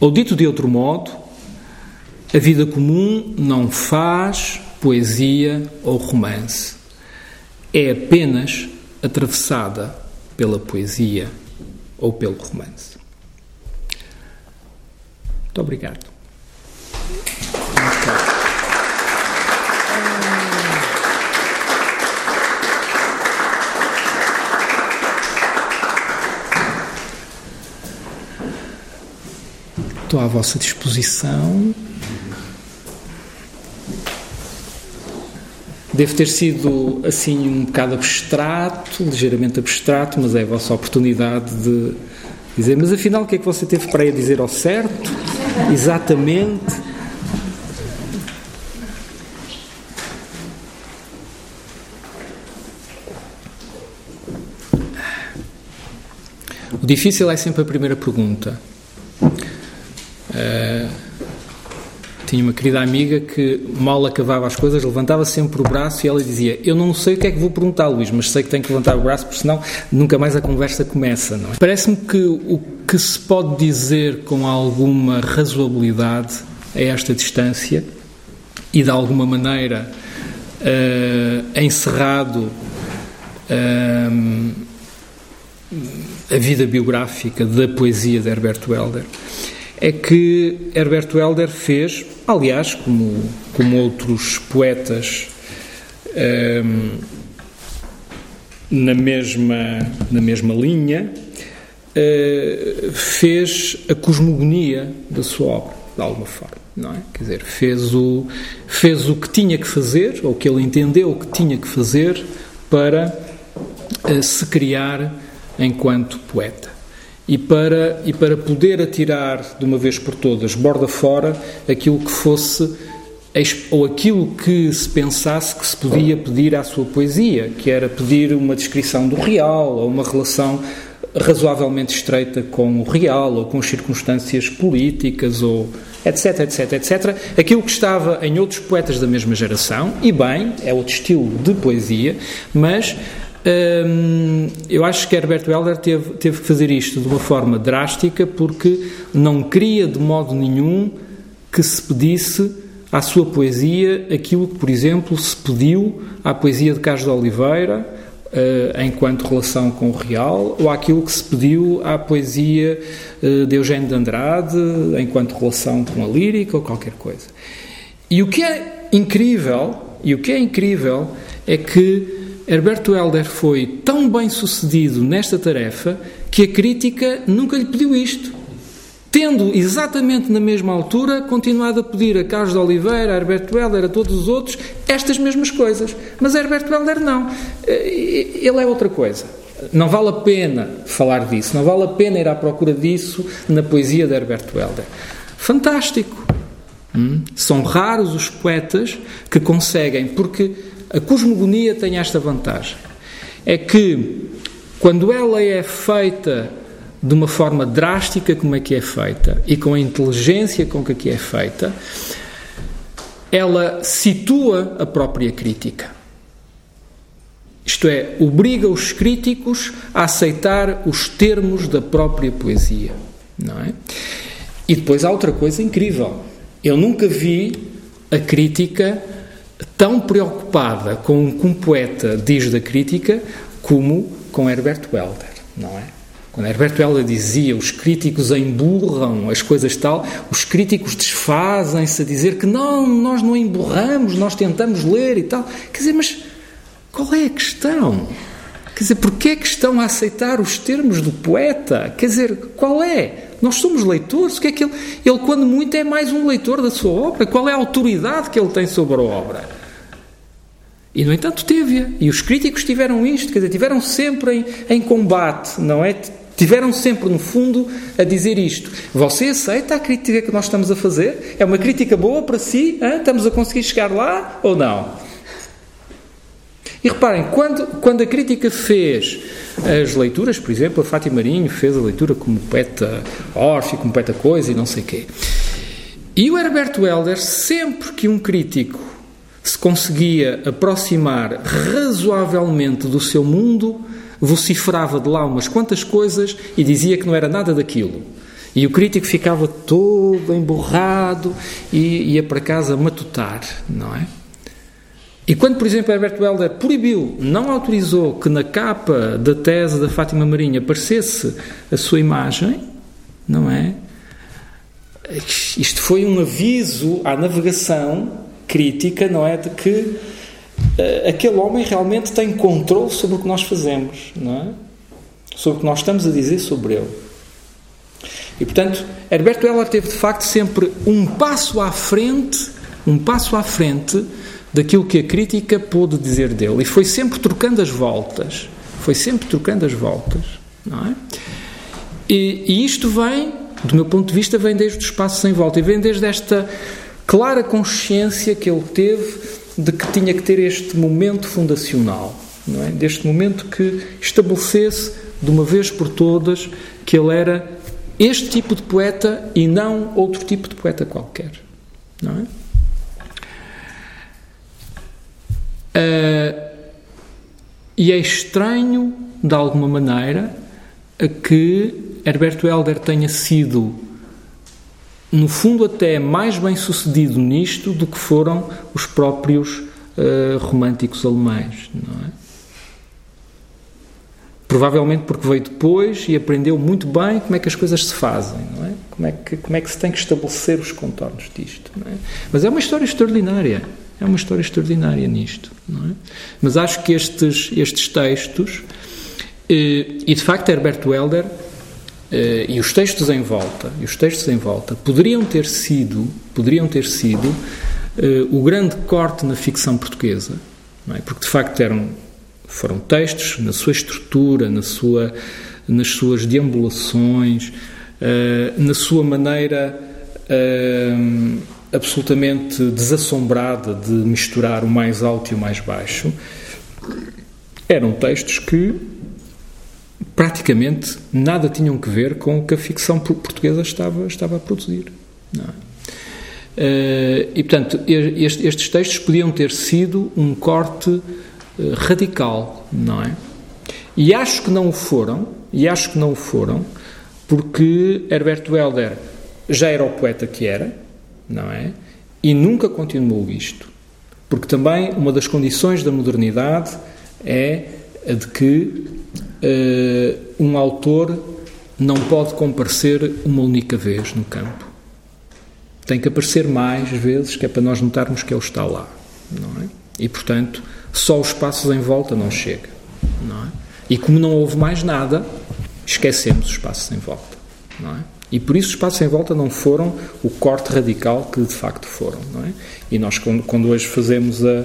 Ou dito de outro modo, A vida comum não faz poesia ou romance. É apenas atravessada pela poesia ou pelo romance. Muito obrigado. Estou à vossa disposição. Deve ter sido assim um bocado abstrato, ligeiramente abstrato, mas é a vossa oportunidade de dizer. Mas afinal, o que é que você teve para aí dizer ao certo? Exatamente. O difícil é sempre a primeira pergunta. Uh, tinha uma querida amiga que mal acabava as coisas, levantava sempre o braço e ela dizia: Eu não sei o que é que vou perguntar, Luís, mas sei que tenho que levantar o braço, porque senão nunca mais a conversa começa. É? Parece-me que o que se pode dizer com alguma razoabilidade a esta distância e de alguma maneira uh, encerrado. Uh, a vida biográfica da poesia de Herbert Welder é que Herbert Welder fez, aliás, como, como outros poetas um, na, mesma, na mesma linha, uh, fez a cosmogonia da sua obra, de alguma forma. Não é? Quer dizer, fez o, fez o que tinha que fazer, ou que ele entendeu que tinha que fazer para uh, se criar enquanto poeta e para, e para poder atirar de uma vez por todas, borda fora, aquilo que fosse ou aquilo que se pensasse que se podia pedir à sua poesia, que era pedir uma descrição do real ou uma relação razoavelmente estreita com o real ou com circunstâncias políticas ou etc, etc, etc. Aquilo que estava em outros poetas da mesma geração, e bem, é outro estilo de poesia, mas Hum, eu acho que Herbert Welder teve, teve que fazer isto de uma forma drástica porque não queria de modo nenhum que se pedisse à sua poesia aquilo que, por exemplo, se pediu à poesia de Carlos de Oliveira uh, enquanto relação com o real ou aquilo que se pediu à poesia uh, de Eugênio de Andrade enquanto relação com a lírica ou qualquer coisa. E o que é incrível, e o que é incrível é que Herberto Helder foi tão bem sucedido nesta tarefa que a crítica nunca lhe pediu isto. Tendo exatamente na mesma altura continuado a pedir a Carlos de Oliveira, a Herberto Helder, a todos os outros, estas mesmas coisas. Mas Herberto Helder não. Eh, ele é outra coisa. Não vale a pena falar disso, não vale a pena ir à procura disso na poesia de Herberto Helder. Fantástico! Hum? São raros os poetas que conseguem, porque a cosmogonia tem esta vantagem: é que quando ela é feita de uma forma drástica, como é que é feita, e com a inteligência com que é feita, ela situa a própria crítica. Isto é, obriga os críticos a aceitar os termos da própria poesia, não é? E depois há outra coisa incrível. Eu nunca vi a crítica tão preocupada com um poeta diz da crítica como com Herbert Welder, não é? Quando Herbert Welder dizia os críticos emburram as coisas tal, os críticos desfazem-se a dizer que não, nós não emburramos, nós tentamos ler e tal. Quer dizer, mas qual é a questão? Quer dizer, porquê é que estão a aceitar os termos do poeta? Quer dizer, qual é? Nós somos leitores. O que é que ele, ele, quando muito, é mais um leitor da sua obra? Qual é a autoridade que ele tem sobre a obra? E, no entanto, teve-a. E os críticos tiveram isto, quer dizer, tiveram sempre em, em combate, não é? Tiveram sempre, no fundo, a dizer isto. Você aceita a crítica que nós estamos a fazer? É uma crítica boa para si? Hein? Estamos a conseguir chegar lá ou não? E reparem, quando, quando a crítica fez as leituras, por exemplo, a Fátima Marinho fez a leitura como poeta órfeo, como poeta coisa e não sei quê. E o Herberto Helder, sempre que um crítico se conseguia aproximar razoavelmente do seu mundo, vociferava de lá umas quantas coisas e dizia que não era nada daquilo. E o crítico ficava todo emborrado e ia para casa matutar, não é? E quando, por exemplo, Herbert Welder proibiu, não autorizou que na capa da tese da Fátima Marinha aparecesse a sua imagem, não é? Isto foi um aviso à navegação crítica, não é? De que uh, aquele homem realmente tem controle sobre o que nós fazemos, não é? Sobre o que nós estamos a dizer sobre ele. E portanto, Herberto Heller teve de facto sempre um passo à frente, um passo à frente daquilo que a crítica pôde dizer dele. E foi sempre trocando as voltas. Foi sempre trocando as voltas. Não é? E, e isto vem, do meu ponto de vista, vem desde o espaço sem volta. E vem desde esta clara consciência que ele teve de que tinha que ter este momento fundacional. Não é? Deste momento que estabelecesse, de uma vez por todas, que ele era este tipo de poeta e não outro tipo de poeta qualquer. Não é? Uh, e é estranho, de alguma maneira, que Herberto Helder tenha sido, no fundo, até mais bem sucedido nisto do que foram os próprios uh, românticos alemães. Não é? Provavelmente porque veio depois e aprendeu muito bem como é que as coisas se fazem, não é? Como é que, como é que se tem que estabelecer os contornos disto. É? Mas é uma história extraordinária. É uma história extraordinária nisto. É? Mas acho que estes, estes textos, eh, e de facto Herbert Welder, eh, e os textos em volta, e os textos em volta, poderiam ter sido, poderiam ter sido eh, o grande corte na ficção portuguesa, é? porque de facto eram, foram textos na sua estrutura, na sua, nas suas deambulações, na sua maneira absolutamente desassombrada de misturar o mais alto e o mais baixo, eram textos que praticamente nada tinham que ver com o que a ficção portuguesa estava, estava a produzir. Uh, e, portanto, este, estes textos podiam ter sido um corte uh, radical, não é? E acho que não o foram, e acho que não o foram, porque Herbert Welder já era o poeta que era, não é? E nunca continuou isto. Porque também uma das condições da modernidade é a de que uh, um autor não pode comparecer uma única vez no campo. Tem que aparecer mais vezes, que é para nós notarmos que ele está lá, não é? E, portanto, só os passos em volta não chega, não é? E como não houve mais nada, esquecemos os passos em volta, não é? E por isso os passos em volta não foram o corte radical que de facto foram. Não é? E nós, quando, quando hoje fazemos a,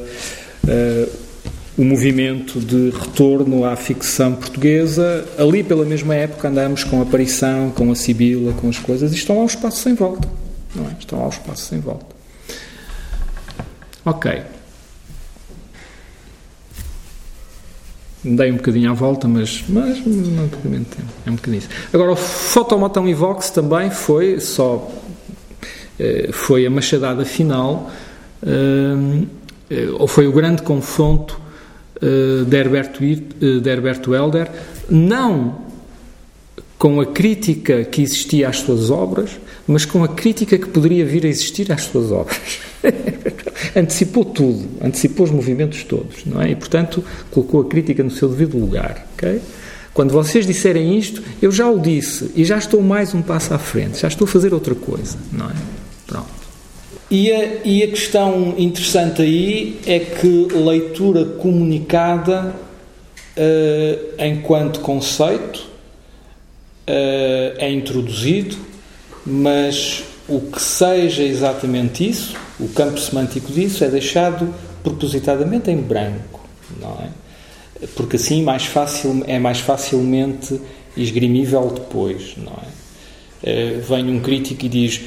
a, o movimento de retorno à ficção portuguesa, ali pela mesma época andamos com a aparição, com a Sibila, com as coisas, e estão lá os passos em volta. Não é? Estão lá os passos em volta. Ok. Dei um bocadinho à volta, mas, mas não tempo. É um bocadinho isso. Agora, o Fotomotão e Vox também foi só eh, foi a machadada final, eh, eh, ou foi o grande confronto de Herberto, de Herberto Helder, não com a crítica que existia às suas obras, mas com a crítica que poderia vir a existir às suas obras. antecipou tudo, antecipou os movimentos todos, não é? E, portanto, colocou a crítica no seu devido lugar, ok? Quando vocês disserem isto, eu já o disse e já estou mais um passo à frente, já estou a fazer outra coisa, não é? Pronto. E a, e a questão interessante aí é que leitura comunicada uh, enquanto conceito uh, é introduzido, mas o que seja exatamente isso, o campo semântico disso, é deixado propositadamente em branco, não é? Porque assim mais fácil, é mais facilmente esgrimível depois, não é? Eh, vem um crítico e diz: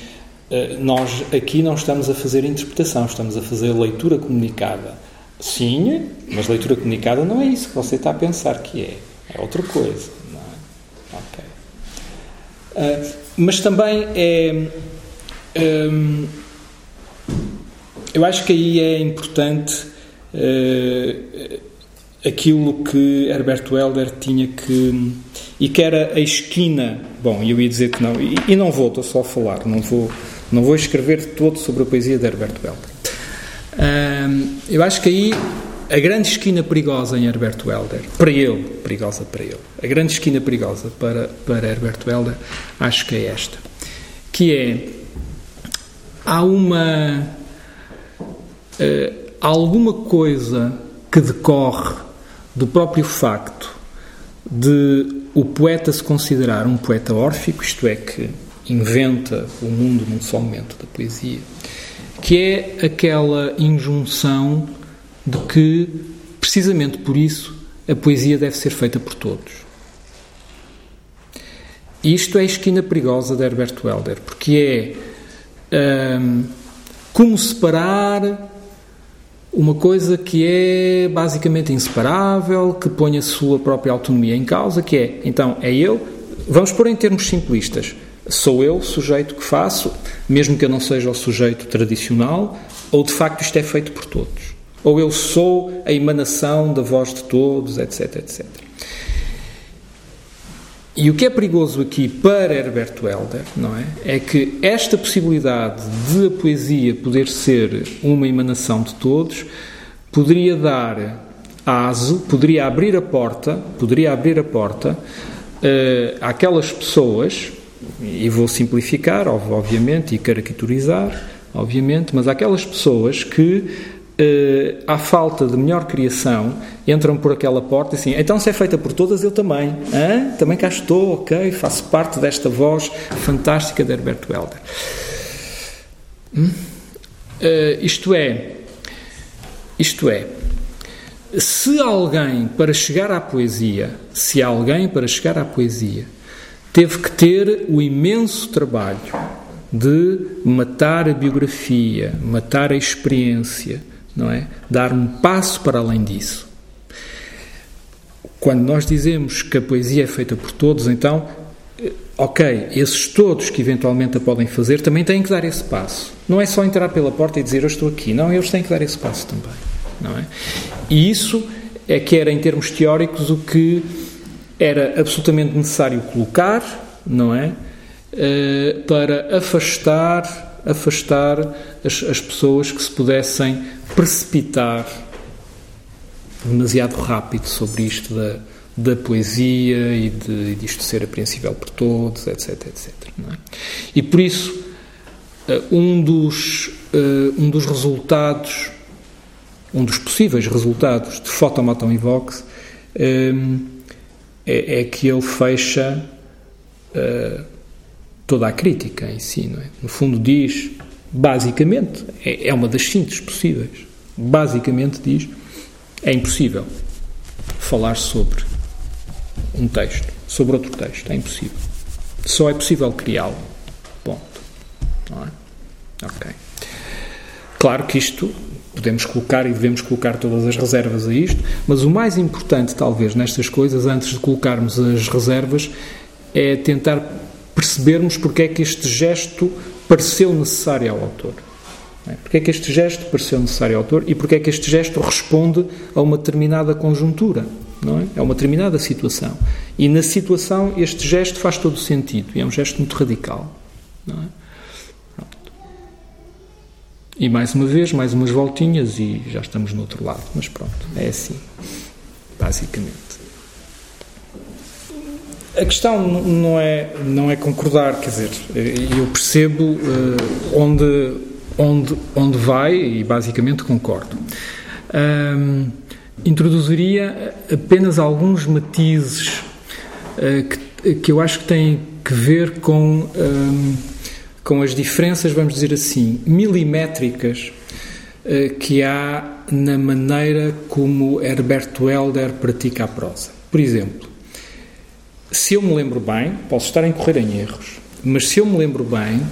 eh, Nós aqui não estamos a fazer interpretação, estamos a fazer leitura comunicada. Sim, mas leitura comunicada não é isso que você está a pensar que é. É outra coisa. Não é? Uh, mas também é Hum, eu acho que aí é importante uh, aquilo que Herbert Welder tinha que. e que era a esquina. Bom, eu ia dizer que não, e, e não vou, estou só a falar, não vou, não vou escrever todo sobre a poesia de Herbert Welder. eu acho que aí a grande esquina perigosa em Herbert Welder, para ele, perigosa para ele, a grande esquina perigosa para, para Herbert Welder, acho que é esta, que é, há uma, uh, alguma coisa que decorre do próprio facto de o poeta se considerar um poeta órfico, isto é, que inventa o mundo num só momento da poesia, que é aquela injunção de que, precisamente por isso, a poesia deve ser feita por todos. Isto é a esquina perigosa de Herbert Welder, porque é hum, como separar uma coisa que é basicamente inseparável, que põe a sua própria autonomia em causa, que é, então, é eu, vamos pôr em termos simplistas, sou eu o sujeito que faço, mesmo que eu não seja o sujeito tradicional, ou de facto isto é feito por todos? Ou eu sou a emanação da voz de todos, etc, etc. E o que é perigoso aqui para Herbert Welder, não é? É que esta possibilidade de a poesia poder ser uma emanação de todos poderia dar aso, poderia abrir a porta, poderia abrir a porta uh, àquelas pessoas, e vou simplificar, obviamente, e caricaturizar, obviamente, mas aquelas pessoas que uh, à falta de melhor criação, entram por aquela porta e assim, então se é feita por todas, eu também. Hã? Também cá estou, ok, faço parte desta voz fantástica de Herbert Welder. Hum? Uh, isto é, isto é, se alguém para chegar à poesia, se alguém para chegar à poesia teve que ter o imenso trabalho de matar a biografia, matar a experiência, não é? Dar um passo para além disso. Quando nós dizemos que a poesia é feita por todos, então, eh, ok, esses todos que eventualmente a podem fazer também têm que dar esse passo. Não é só entrar pela porta e dizer eu estou aqui. Não, eles têm que dar esse passo também, não é? E isso é que era, em termos teóricos, o que era absolutamente necessário colocar, não é? Uh, para afastar afastar as, as pessoas que se pudessem precipitar demasiado rápido sobre isto da, da poesia e de, disto ser apreensível por todos, etc, etc. É? E por isso, eh, um dos, eh, um dos resultados, um dos possíveis resultados de Fotomaton e Vox eh, é, é que ele fecha toda a crítica em si, é? No fundo diz, basicamente, é, é uma das síntese possíveis, basicamente diz, é impossível falar sobre um texto, sobre outro texto, é impossível. Só é possível criá-lo. Ponto. Não é? Ok. Claro que isto podemos colocar e devemos colocar todas as reservas a isto, mas o mais importante, talvez, nestas coisas, antes de colocarmos as reservas, é tentar percebermos porque é que este gesto pareceu necessário ao autor. É? Porque é que este gesto pareceu necessário ao autor e porque é que este gesto responde a uma determinada conjuntura, não é? A uma determinada situação. E na situação este gesto faz todo o sentido e é um gesto muito radical, não é? Pronto. E mais uma vez, mais umas voltinhas e já estamos no outro lado, mas pronto, é assim, basicamente. A questão não é, não é concordar, quer dizer, eu percebo uh, onde, onde, onde vai e basicamente concordo. Um, introduziria apenas alguns matizes uh, que, que eu acho que têm que ver com, um, com as diferenças, vamos dizer assim, milimétricas uh, que há na maneira como Herbert Welder pratica a prosa. Por exemplo, se eu me lembro bem, posso estar a incorrer em erros, mas se eu me lembro bem,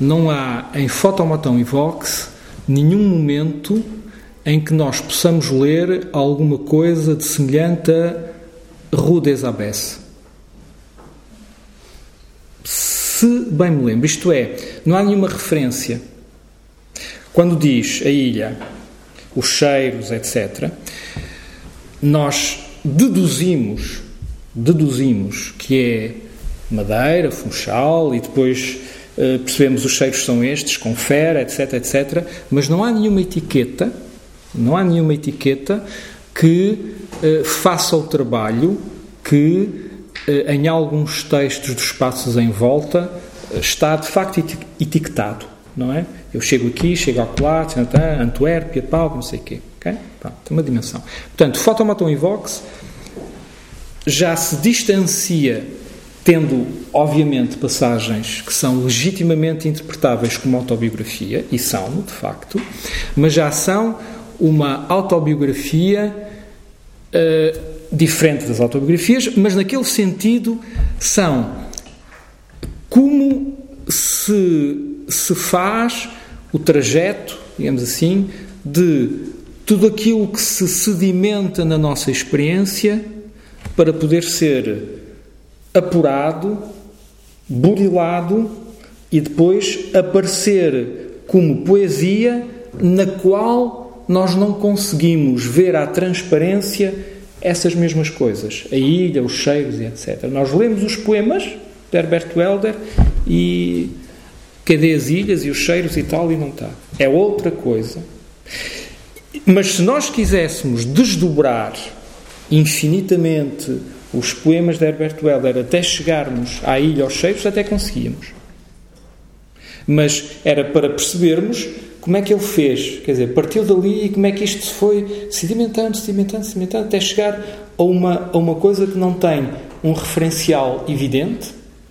não há em Fotomatão e Vox nenhum momento em que nós possamos ler alguma coisa de semelhante a Rue des. Se bem me lembro, isto é, não há nenhuma referência. Quando diz a ilha, os cheiros, etc., nós deduzimos, deduzimos que é madeira, funchal e depois uh, percebemos os cheiros são estes, confere, etc, etc, mas não há nenhuma etiqueta, não há nenhuma etiqueta que uh, faça o trabalho que uh, em alguns textos dos espaços em volta está de facto etiquetado, não é? Eu chego aqui, chego ao Colat, Antuérpia, Pau, não sei o quê. Okay? Pronto, tem uma dimensão. Portanto, Fotomaton e Vox já se distancia, tendo, obviamente, passagens que são legitimamente interpretáveis como autobiografia, e são, de facto, mas já são uma autobiografia uh, diferente das autobiografias, mas naquele sentido são como se, se faz o trajeto, digamos assim, de tudo aquilo que se sedimenta na nossa experiência para poder ser apurado, burilado e depois aparecer como poesia na qual nós não conseguimos ver à transparência essas mesmas coisas, a ilha, os cheiros e etc. Nós lemos os poemas de Herbert Welder e cadê as ilhas e os cheiros e tal e não está. É outra coisa. Mas se nós quiséssemos desdobrar infinitamente os poemas de Herbert Welder até chegarmos à ilha aos cheiros, até conseguíamos. Mas era para percebermos como é que ele fez, quer dizer, partiu dali e como é que isto se foi sedimentando, sedimentando, sedimentando, até chegar a uma, a uma coisa que não tem um referencial evidente,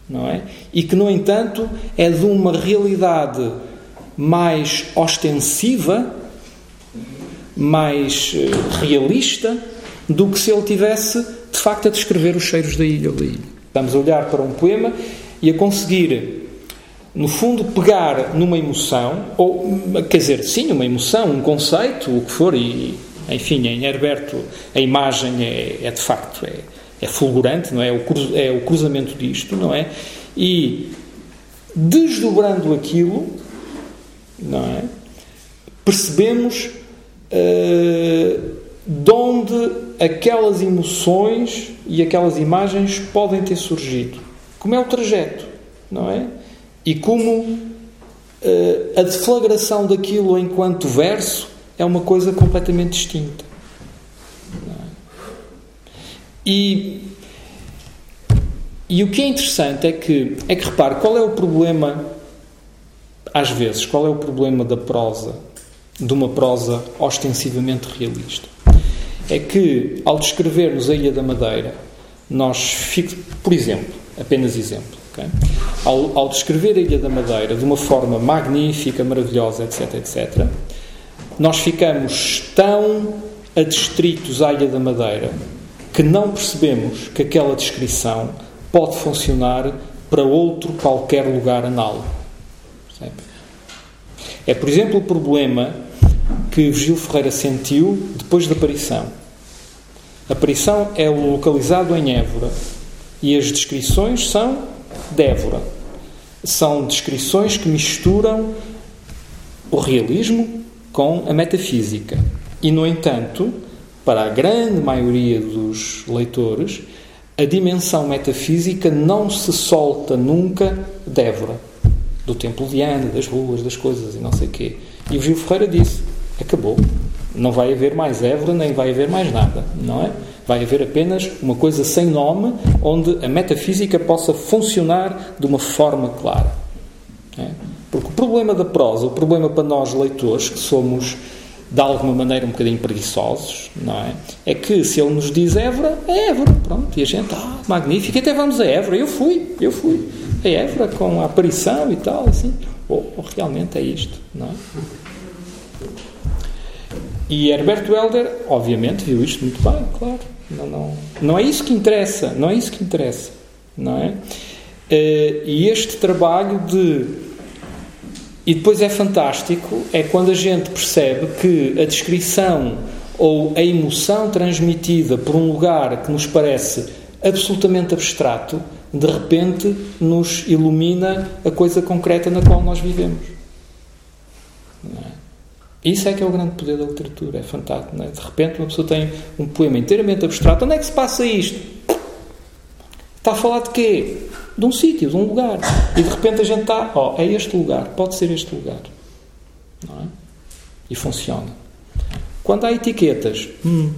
não é? E que, no entanto, é de uma realidade mais ostensiva, mais eh, realista, do que se ele tivesse, de facto, a descrever os cheiros da ilha ou da ilha. Estamos a olhar para um poema e a conseguir, no fundo, pegar numa emoção, ou, quer dizer, sim, uma emoção, um conceito, o que for, e, enfim, em Herberto a imagem é, é de facto, é, é fulgurante, não é? É o cruzamento disto, não é? E desdobrando aquilo, não é? Percebemos uh, de onde aquelas emoções e aquelas imagens podem ter surgido. Como é o trajeto, não é? E como uh, a deflagração daquilo enquanto verso é uma coisa completamente distinta. E, e o que é interessante é que, é que, repare, qual é o problema, às vezes, qual é o problema da prosa, de uma prosa ostensivamente realista? É que, ao descrevermos a Ilha da Madeira, nós, por exemplo, apenas exemplo, okay? ao, ao descrever a Ilha da Madeira de uma forma magnífica, maravilhosa, etc., etc., nós ficamos tão adstritos à Ilha da Madeira que não percebemos que aquela descrição pode funcionar para outro qualquer lugar análogo. É, por exemplo, o problema que Virgílio Ferreira sentiu depois da aparição. A aparição é localizado em Évora e as descrições são de Évora. São descrições que misturam o realismo com a metafísica. E, no entanto, para a grande maioria dos leitores, a dimensão metafísica não se solta nunca de Évora, do templo de Ana, das ruas, das coisas e não sei o quê. E o Gil Ferreira disse: acabou. Não vai haver mais Évora, nem vai haver mais nada, não é? Vai haver apenas uma coisa sem nome, onde a metafísica possa funcionar de uma forma clara. É? Porque o problema da prosa, o problema para nós leitores, que somos de alguma maneira um bocadinho preguiçosos, não é? É que se ele nos diz Évora, é Évora, pronto, e a gente, ah, magnífico, até vamos a Évora, eu fui, eu fui a Évora com a aparição e tal, assim, ou oh, oh, realmente é isto, não é? E Herbert Welder, obviamente, viu isto muito bem, claro, não, não, não é isso que interessa, não é isso que interessa, não é? Eh, e este trabalho de e depois é fantástico, é quando a gente percebe que a descrição ou a emoção transmitida por um lugar que nos parece absolutamente abstrato, de repente nos ilumina a coisa concreta na qual nós vivemos. Isso é que é o grande poder da literatura, é fantástico. Não é? De repente uma pessoa tem um poema inteiramente abstrato. Onde é que se passa isto? Está a falar de quê? De um sítio, de um lugar. E de repente a gente está, ó, oh, é este lugar, pode ser este lugar. Não é? E funciona. Quando há etiquetas, hum.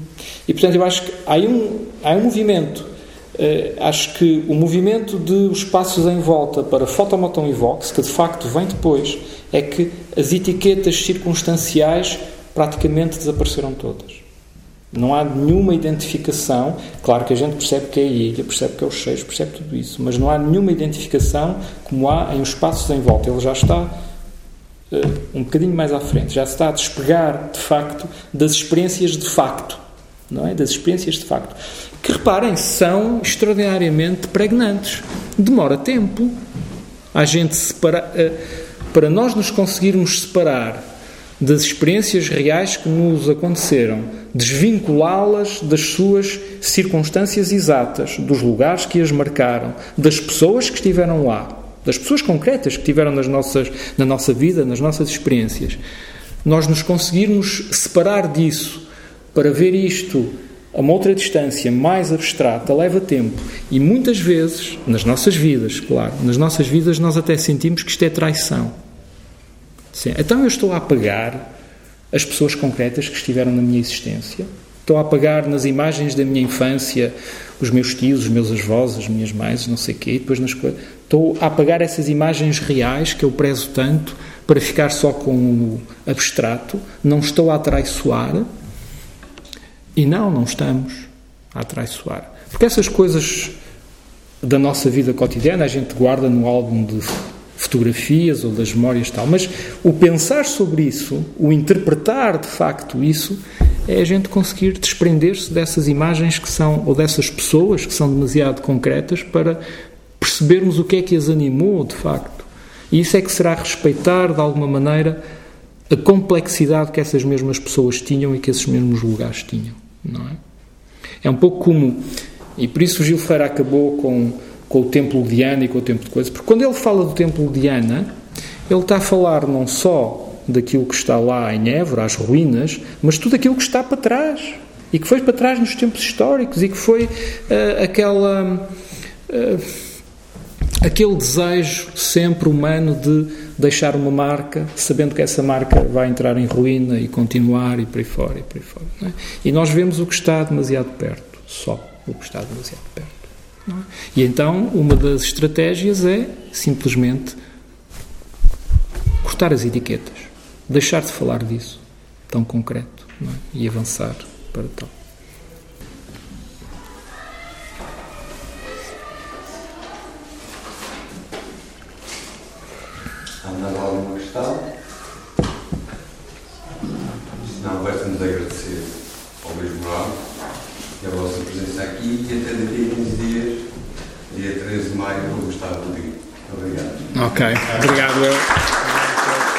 e portanto eu acho que há um, há um movimento Uh, acho que o movimento de os passos em volta para Fotomoton e Vox, que de facto vem depois, é que as etiquetas circunstanciais praticamente desapareceram todas. Não há nenhuma identificação. Claro que a gente percebe que é a ilha, percebe que é os cheios, percebe tudo isso, mas não há nenhuma identificação como há em os passos em volta. Ele já está uh, um bocadinho mais à frente, já se está a despegar de facto das experiências de facto, não é? Das experiências de facto que, reparem, são extraordinariamente pregnantes. Demora tempo a gente separar, eh, para nós nos conseguirmos separar das experiências reais que nos aconteceram, desvinculá-las das suas circunstâncias exatas, dos lugares que as marcaram, das pessoas que estiveram lá, das pessoas concretas que estiveram nas nossas, na nossa vida, nas nossas experiências. Nós nos conseguirmos separar disso para ver isto a uma outra distância mais abstrata leva tempo e muitas vezes, nas nossas vidas, claro, nas nossas vidas nós até sentimos que isto é traição. Sim. Então eu estou a apagar as pessoas concretas que estiveram na minha existência, estou a apagar nas imagens da minha infância os meus tios, os meus avós, as minhas mães, não sei o quê, depois nas coisas. Estou a apagar essas imagens reais que eu prezo tanto para ficar só com o abstrato, não estou a traiçoar e não, não estamos a traiçoar. Porque essas coisas da nossa vida cotidiana a gente guarda no álbum de fotografias ou das memórias tal, mas o pensar sobre isso, o interpretar de facto isso, é a gente conseguir desprender-se dessas imagens que são, ou dessas pessoas que são demasiado concretas para percebermos o que é que as animou de facto. E isso é que será respeitar de alguma maneira a complexidade que essas mesmas pessoas tinham e que esses mesmos lugares tinham não é? É um pouco como, e por isso Gil acabou com, com o templo de Ana e com o templo de coisas, porque quando ele fala do templo de Ana, ele está a falar não só daquilo que está lá em Évora, as ruínas, mas tudo aquilo que está para trás e que foi para trás nos tempos históricos e que foi uh, aquela uh, aquele desejo sempre humano de deixar uma marca, sabendo que essa marca vai entrar em ruína e continuar e por aí fora e por aí fora. É? E nós vemos o que está demasiado perto, só o que está demasiado perto. É? E então uma das estratégias é simplesmente cortar as etiquetas, deixar de falar disso tão concreto é? e avançar para tal. Mais alguma questão? Se não, resta-nos agradecer ao Luís Moral e a vossa presença aqui e até daqui a 15 dias, dia 13 de maio, vou gostar de ouvir. Obrigado. Ok, obrigado.